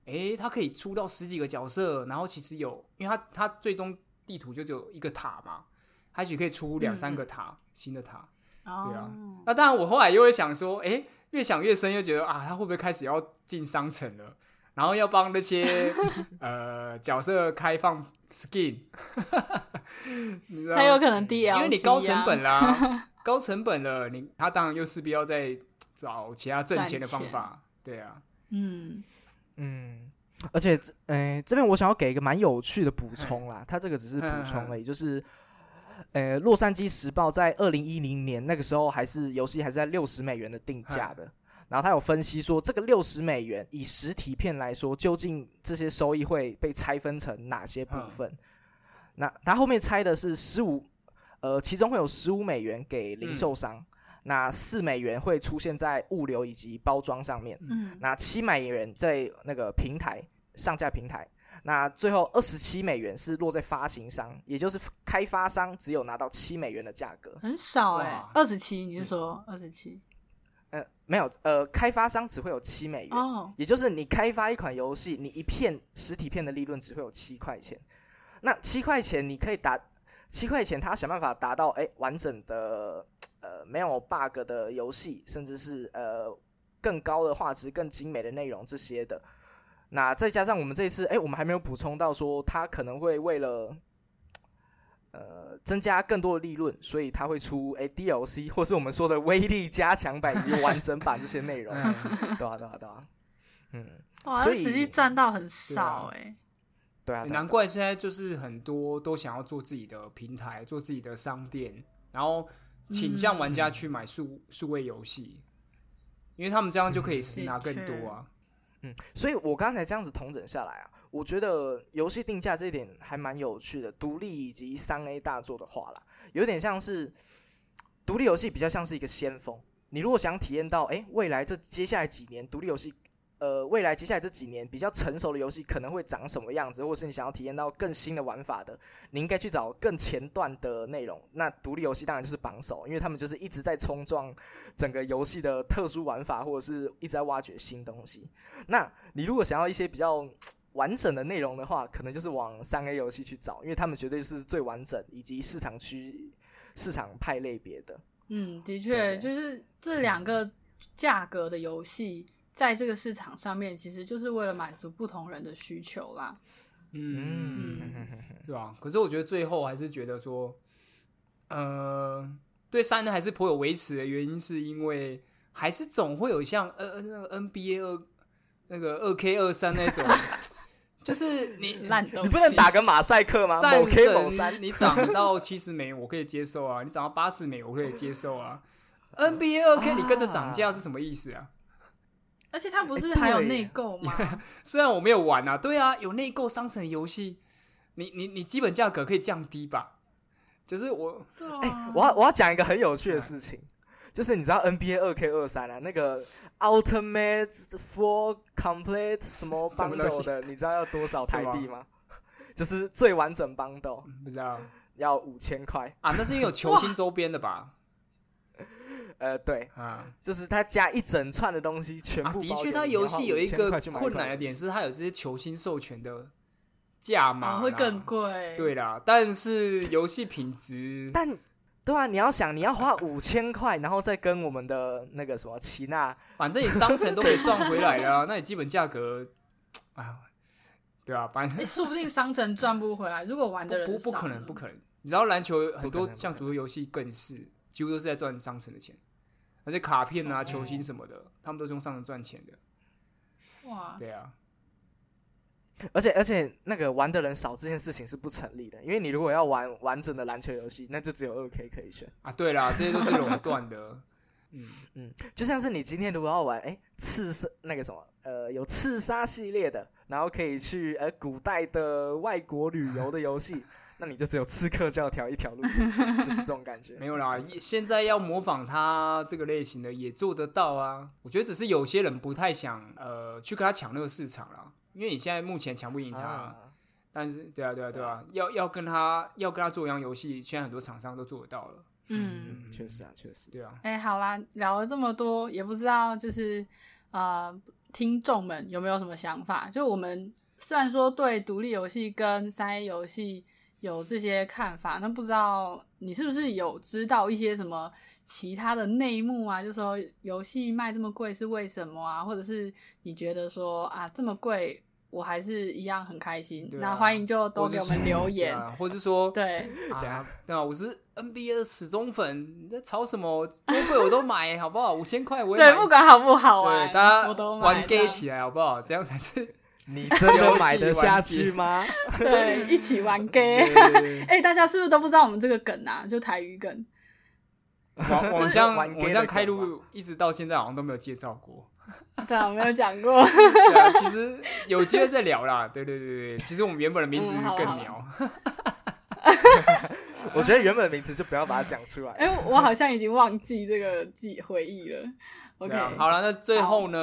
诶，他可以出到十几个角色，然后其实有，因为他他最终地图就只有一个塔嘛，他也许可以出两三个塔，新的塔。哦，对啊那当然，我后来又会想说，诶，越想越深，又觉得啊，他会不会开始要进商城了？然后要帮那些 呃角色开放 skin，你知道吗它有可能？DLC，因为你高成啊本啦，高成本了，你他当然又势必要再找其他挣钱的方法，对啊，嗯，嗯，而且这，呃，这边我想要给一个蛮有趣的补充啦，它这个只是补充而已，就是，呃，洛杉矶时报在二零一零年那个时候还是游戏还是在六十美元的定价的，然后他有分析说，这个六十美元以实体片来说，究竟这些收益会被拆分成哪些部分？那他后面拆的是十五，呃，其中会有十五美元给零售商，那四美元会出现在物流以及包装上面。嗯，那七美元在那个平台上架平台，那最后二十七美元是落在发行商，也就是开发商只有拿到七美元的价格。很少哎哇，二十七，你是说二十七？呃，没有，呃，开发商只会有七美元，哦，也就是你开发一款游戏，你一片实体片的利润只会有七块钱。那七块钱你可以达七块钱，他想办法达到哎完整的呃没有 bug 的游戏，甚至是呃更高的画质、更精美的内容这些的。那再加上我们这一次，哎，我们还没有补充到说，他可能会为了呃增加更多的利润，所以他会出哎 DLC 或是我们说的威力加强版以及完整版这些内容，嗯对啊对啊对啊，嗯，哇，所以实际赚到很少啊哎，对啊难怪现在就是很多都想要做自己的平台，做自己的商店，然后倾向玩家去买数数位游戏，因为他们这样就可以实拿更多啊。嗯，所以我刚才这样子统整下来啊，我觉得游戏定价这一点还蛮有趣的。独立以及三 A 大作的话啦，有点像是独立游戏比较像是一个先锋。你如果想体验到，诶，未来这接下来几年独立游戏，呃，未来接下来这几年比较成熟的游戏可能会长什么样子，或是你想要体验到更新的玩法的，你应该去找更前段的内容。那独立游戏当然就是榜首，因为他们就是一直在冲撞整个游戏的特殊玩法，或者是一直在挖掘新东西。那你如果想要一些比较完整的内容的话，可能就是往三 A 游戏去找，因为他们绝对是最完整以及市场区市场派类别的。嗯，的确，就是这两个价格的游戏，在这个市场上面，其实就是为了满足不同人的需求啦。嗯，嗯 对吧、可是我觉得最后还是觉得说，呃，对三呢还是颇有维持的原因，是因为还是总会有像呃那个 NBA 二那个二 K 二三那种，就是你 烂东西，你不能打个马赛克吗？战某 K 某神，三，你涨到七十美，我可以接受啊；你涨到八十美，我可以接受啊。NBA 二 K 你跟着涨价是什么意思啊？而且它不是还有内购吗？虽然我没有玩啊，对啊，有内购商城游戏，你你你基本价格可以降低吧？就是我哎我要我要讲一个很有趣的事情，就是你知道 NBA 二 K 二三啊，那个 Ultimate Four Complete Small bundle 的，你知道要多少台币吗？就是最完整 bundle 不知道要五千块。啊，那是因为有球星周边的吧？呃，对，啊就是他加一整串的东西，全啊，部。的确，他游戏有一个你要花5000块去买困难的点是，他有这些球星授权的价码、哦会更。贵。对啦，但是游戏品质，但对啊，你要想，你要花五千块，然后再跟我们的那个什么齐娜，反正你商城都可以赚回来了啊，那你基本价格啊，对啊，反正哎说不定商城赚不回来，如果玩的人不不少可能，不可能。你知道篮球很多像足球游戏更是几乎都是在赚商城的钱，而且卡片啊、球星什么的，他们都是用商城赚钱的。哇，对啊，而且而且那个玩的人少这件事情是不成立的，因为你如果要玩完整的篮球游戏，那就只有二 K 可以选。啊，对啦，这些都是垄断的。嗯，嗯，就像是你今天如果要玩，哎，刺杀那个什么，呃，有刺杀系列的，然后可以去呃古代的外国旅游的游戏，那你就只有刺客教条一条路，就是这种感觉。没有啦，现在要模仿他这个类型的也做得到啊。我觉得只是有些人不太想呃去跟他抢那个市场啦，因为你现在目前抢不赢他。啊但是对啊对啊对啊，要要跟他要跟他做一样游戏，现在很多厂商都做得到了。嗯，嗯，确实啊，确实。对啊，哎、好啦，聊了这么多，也不知道就是呃，听众们有没有什么想法？就我们虽然说对独立游戏跟三 A 游戏有这些看法，那不知道你是不是有知道一些什么其他的内幕啊？就说游戏卖这么贵是为什么啊？或者是你觉得说啊这么贵，我还是一样很开心，啊那欢迎就都给我们留对言。啊，或是说对，啊，对啊，我是 NBA 的死忠粉，你在吵什么？多贵我都买，好不好？五千块我也对，不管好不好玩，对，大家玩买这 gay 起来好不好？这样才是你真的买得下去 吗？对，一起玩对哎、大家是不是都不知道我们这个梗啊？就台语梗。网网上玩 gay 网上的梗开录一直到现在好像都没有介绍过。对啊，我没有讲过。对啊，其实有机会再聊啦。对对对对，其实我们原本的名字嗯好好更鸟。我觉得原本的名字就不要把它讲出来。哎、我好像已经忘记这个记回忆了。OK，啊，好了，那最后呢，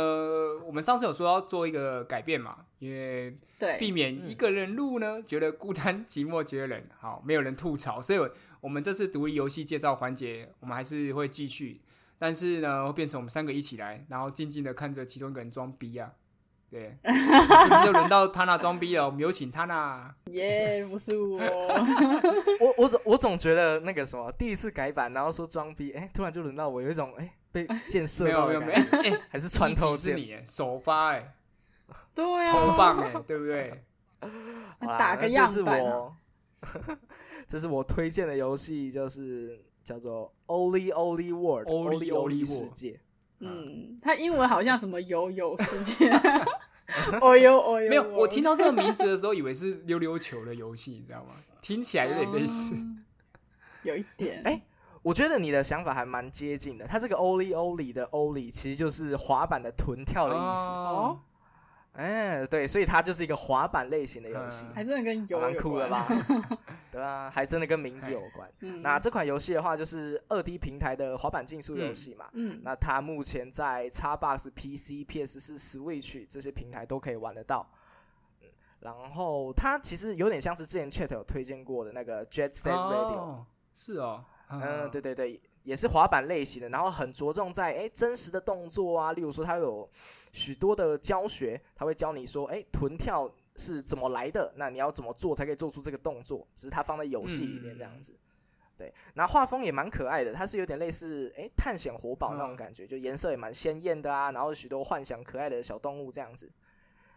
我们上次有说要做一个改变嘛，因为对，避免一个人录呢，觉得孤单寂寞，觉得冷，好，没有人吐槽，所以我们这次独立游戏介绍环节，我们还是会继续，但是呢，会变成我们三个一起来，然后静静的看着其中一个人装逼啊，对，这 次就轮到他那装逼了，我们有请他那，耶不是我。我我总我总觉得那个什么，第一次改版，然后说装逼，哎、突然就轮到我，有一种哎、被箭射没有到没有没有，的感觉，哎、哎还是穿透是你哎首发哎，对呀啊，棒哎，对不对？打个那这是样板啊我，这是我推荐的游戏，就是叫做 Oli Oli World Oli Oli 世界。嗯，它英文好像什么游游世界。哦呦哦呦，没有，我听到这个名字的时候，以为是溜溜球的游戏，你知道吗？听起来有点类似。嗯有一点。哎我觉得你的想法还蛮接近的。它这个 Oli Oli 的 Oli 其实就是滑板的臀跳的意思。哦，哎、对，所以它就是一个滑板类型的游戏，嗯还真的跟游有蛮酷的。吧？对啊，还真的跟名字有关。嗯，那这款游戏的话，就是二 D 平台的滑板竞速游戏嘛。嗯那它目前在 Xbox、PC、PS 四、Switch 这些平台都可以玩得到。嗯，然后它其实有点像是之前 Chat 有推荐过的那个 Jet Set Radio，、哦，是哦，嗯，对对对，也是滑板类型的，然后很着重在诶真实的动作啊，例如说它有许多的教学，它会教你说，诶臀跳是怎么来的，那你要怎么做才可以做出这个动作，只是它放在游戏里面这样子。对，那画风也蛮可爱的，它是有点类似诶探险活宝那种嗯感觉，就颜色也蛮鲜艳的啊，然后许多幻想可爱的小动物这样子。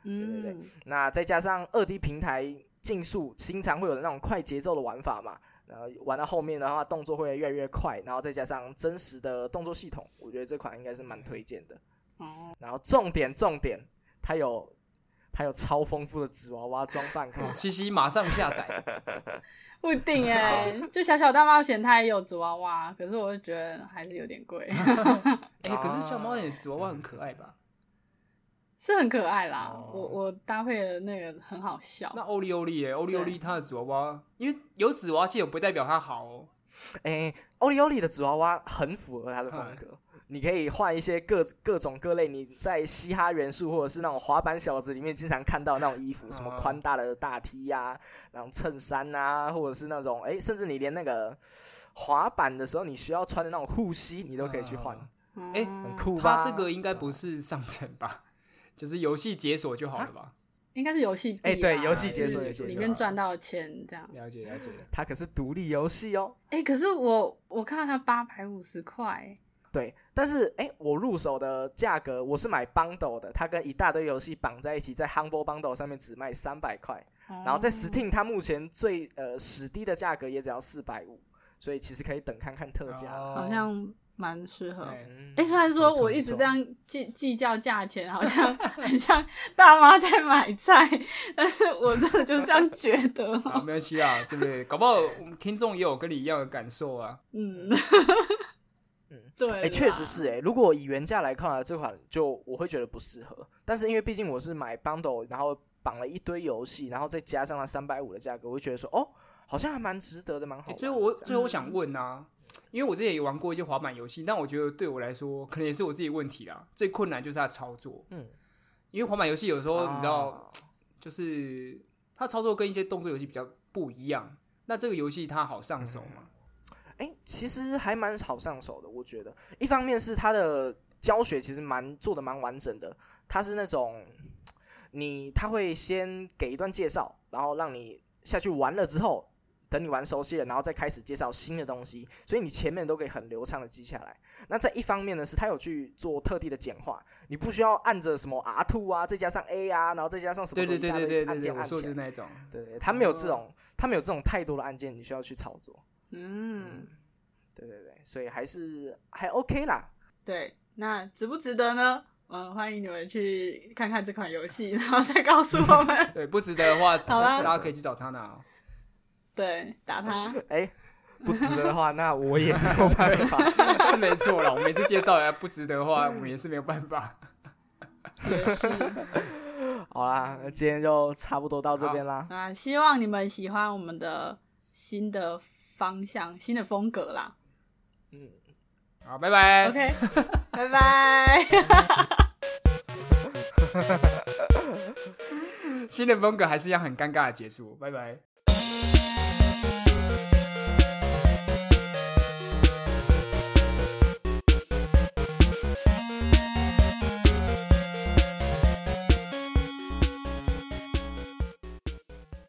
对对对，那再加上二 D 平台竞速，经常会有那种快节奏的玩法嘛，然后玩到后面的话，动作会越来越快，然后再加上真实的动作系统，我觉得这款应该是蛮推荐的。哦，然后重点重点，它有它有超丰富的纸娃娃装扮可以玩。西西马上下载。不一定哎，就小小大冒险它也有纸娃娃，可是我就觉得还是有点贵 哎，可是小猫的纸娃娃很可爱吧？是很可爱啦。哦我我搭配的那个很好笑那。欧利欧利耶，欧利欧利它的纸娃娃，因为有纸娃娃系统不代表它好哦。哎，欧利欧利的纸娃娃很符合它的风格。你可以换一些各各种各类你在嘻哈元素或者是那种滑板小子里面经常看到那种衣服，什么嗯宽大的大 T 呀、然后衬衫啊，或者是那种哎、甚至你连那个滑板的时候你需要穿的那种护膝，你都可以去换，嗯哎很酷吧？它这个应该不是上层吧？就是游戏解锁就好了吧？应该是游戏，哎对游戏解锁里面赚到的钱这样。了解了解。它可是独立游戏哦。哎，可是我我看到它八百五十块，对，但是哎、我入手的价格我是买 bundle 的，它跟一大堆游戏绑在一起，在 Humble Bundle 上面只卖三百块，然后在哦 Steam 它目前最呃史低的价格也只要四百五，所以其实可以等看看特价。哦好像蛮适合。哎虽然说我一直这样计计较价钱，好像很像大妈在买菜，但是我真的就这样觉得。啊，没关系啊，对不对？搞不好我们听众也有跟你一样的感受啊。嗯，嗯，对，哎、确实是哎、如果以原价来看啊，这款就我会觉得不适合。但是因为毕竟我是买 bundle，然后绑了一堆游戏，然后再加上了三百五的价格，我会觉得说哦，好像还蛮值得的，蛮好玩的。欸最后我最后我想问啊，因为我之前也玩过一些滑板游戏，但我觉得对我来说，可能也是我自己问题啦。最困难就是它操作，嗯，因为滑板游戏有时候你知道，啊就是它操作跟一些动作游戏比较不一样。那这个游戏它好上手吗？哎、其实还蛮好上手的，我觉得。一方面是它的教学其实蛮做的蛮完整的，它是那种你他会先给一段介绍，然后让你下去玩了之后，等你玩熟悉了，然后再开始介绍新的东西，所以你前面都可以很流畅的记下来。那在一方面呢，是它有去做特地的简化，你不需要按着什么 R two 啊，再加上 A 啊，然后再加上什么对对对什么一大堆对对对对，我按键按起来。说的就是那种。对对，它没有这种，它没有这种太多的按键，你需要去操作。嗯，对对对，所以还是还 OK 啦。对，那值不值得呢？嗯，欢迎你们去看看这款游戏，然后再告诉我们。对，不值得的话，好啦大家可以去找他拿哦。对，打他。哎、不值得的话，那我也没有办法。是没错了，我每次介绍人家不值得的话，我们也是没有办法。也是。好啦，那今天就差不多到这边啦。啊希望你们喜欢我们的新的方向、新的风格啦。嗯，好，拜拜。OK，拜拜。新的风格还是一样很尴尬的结束，拜拜。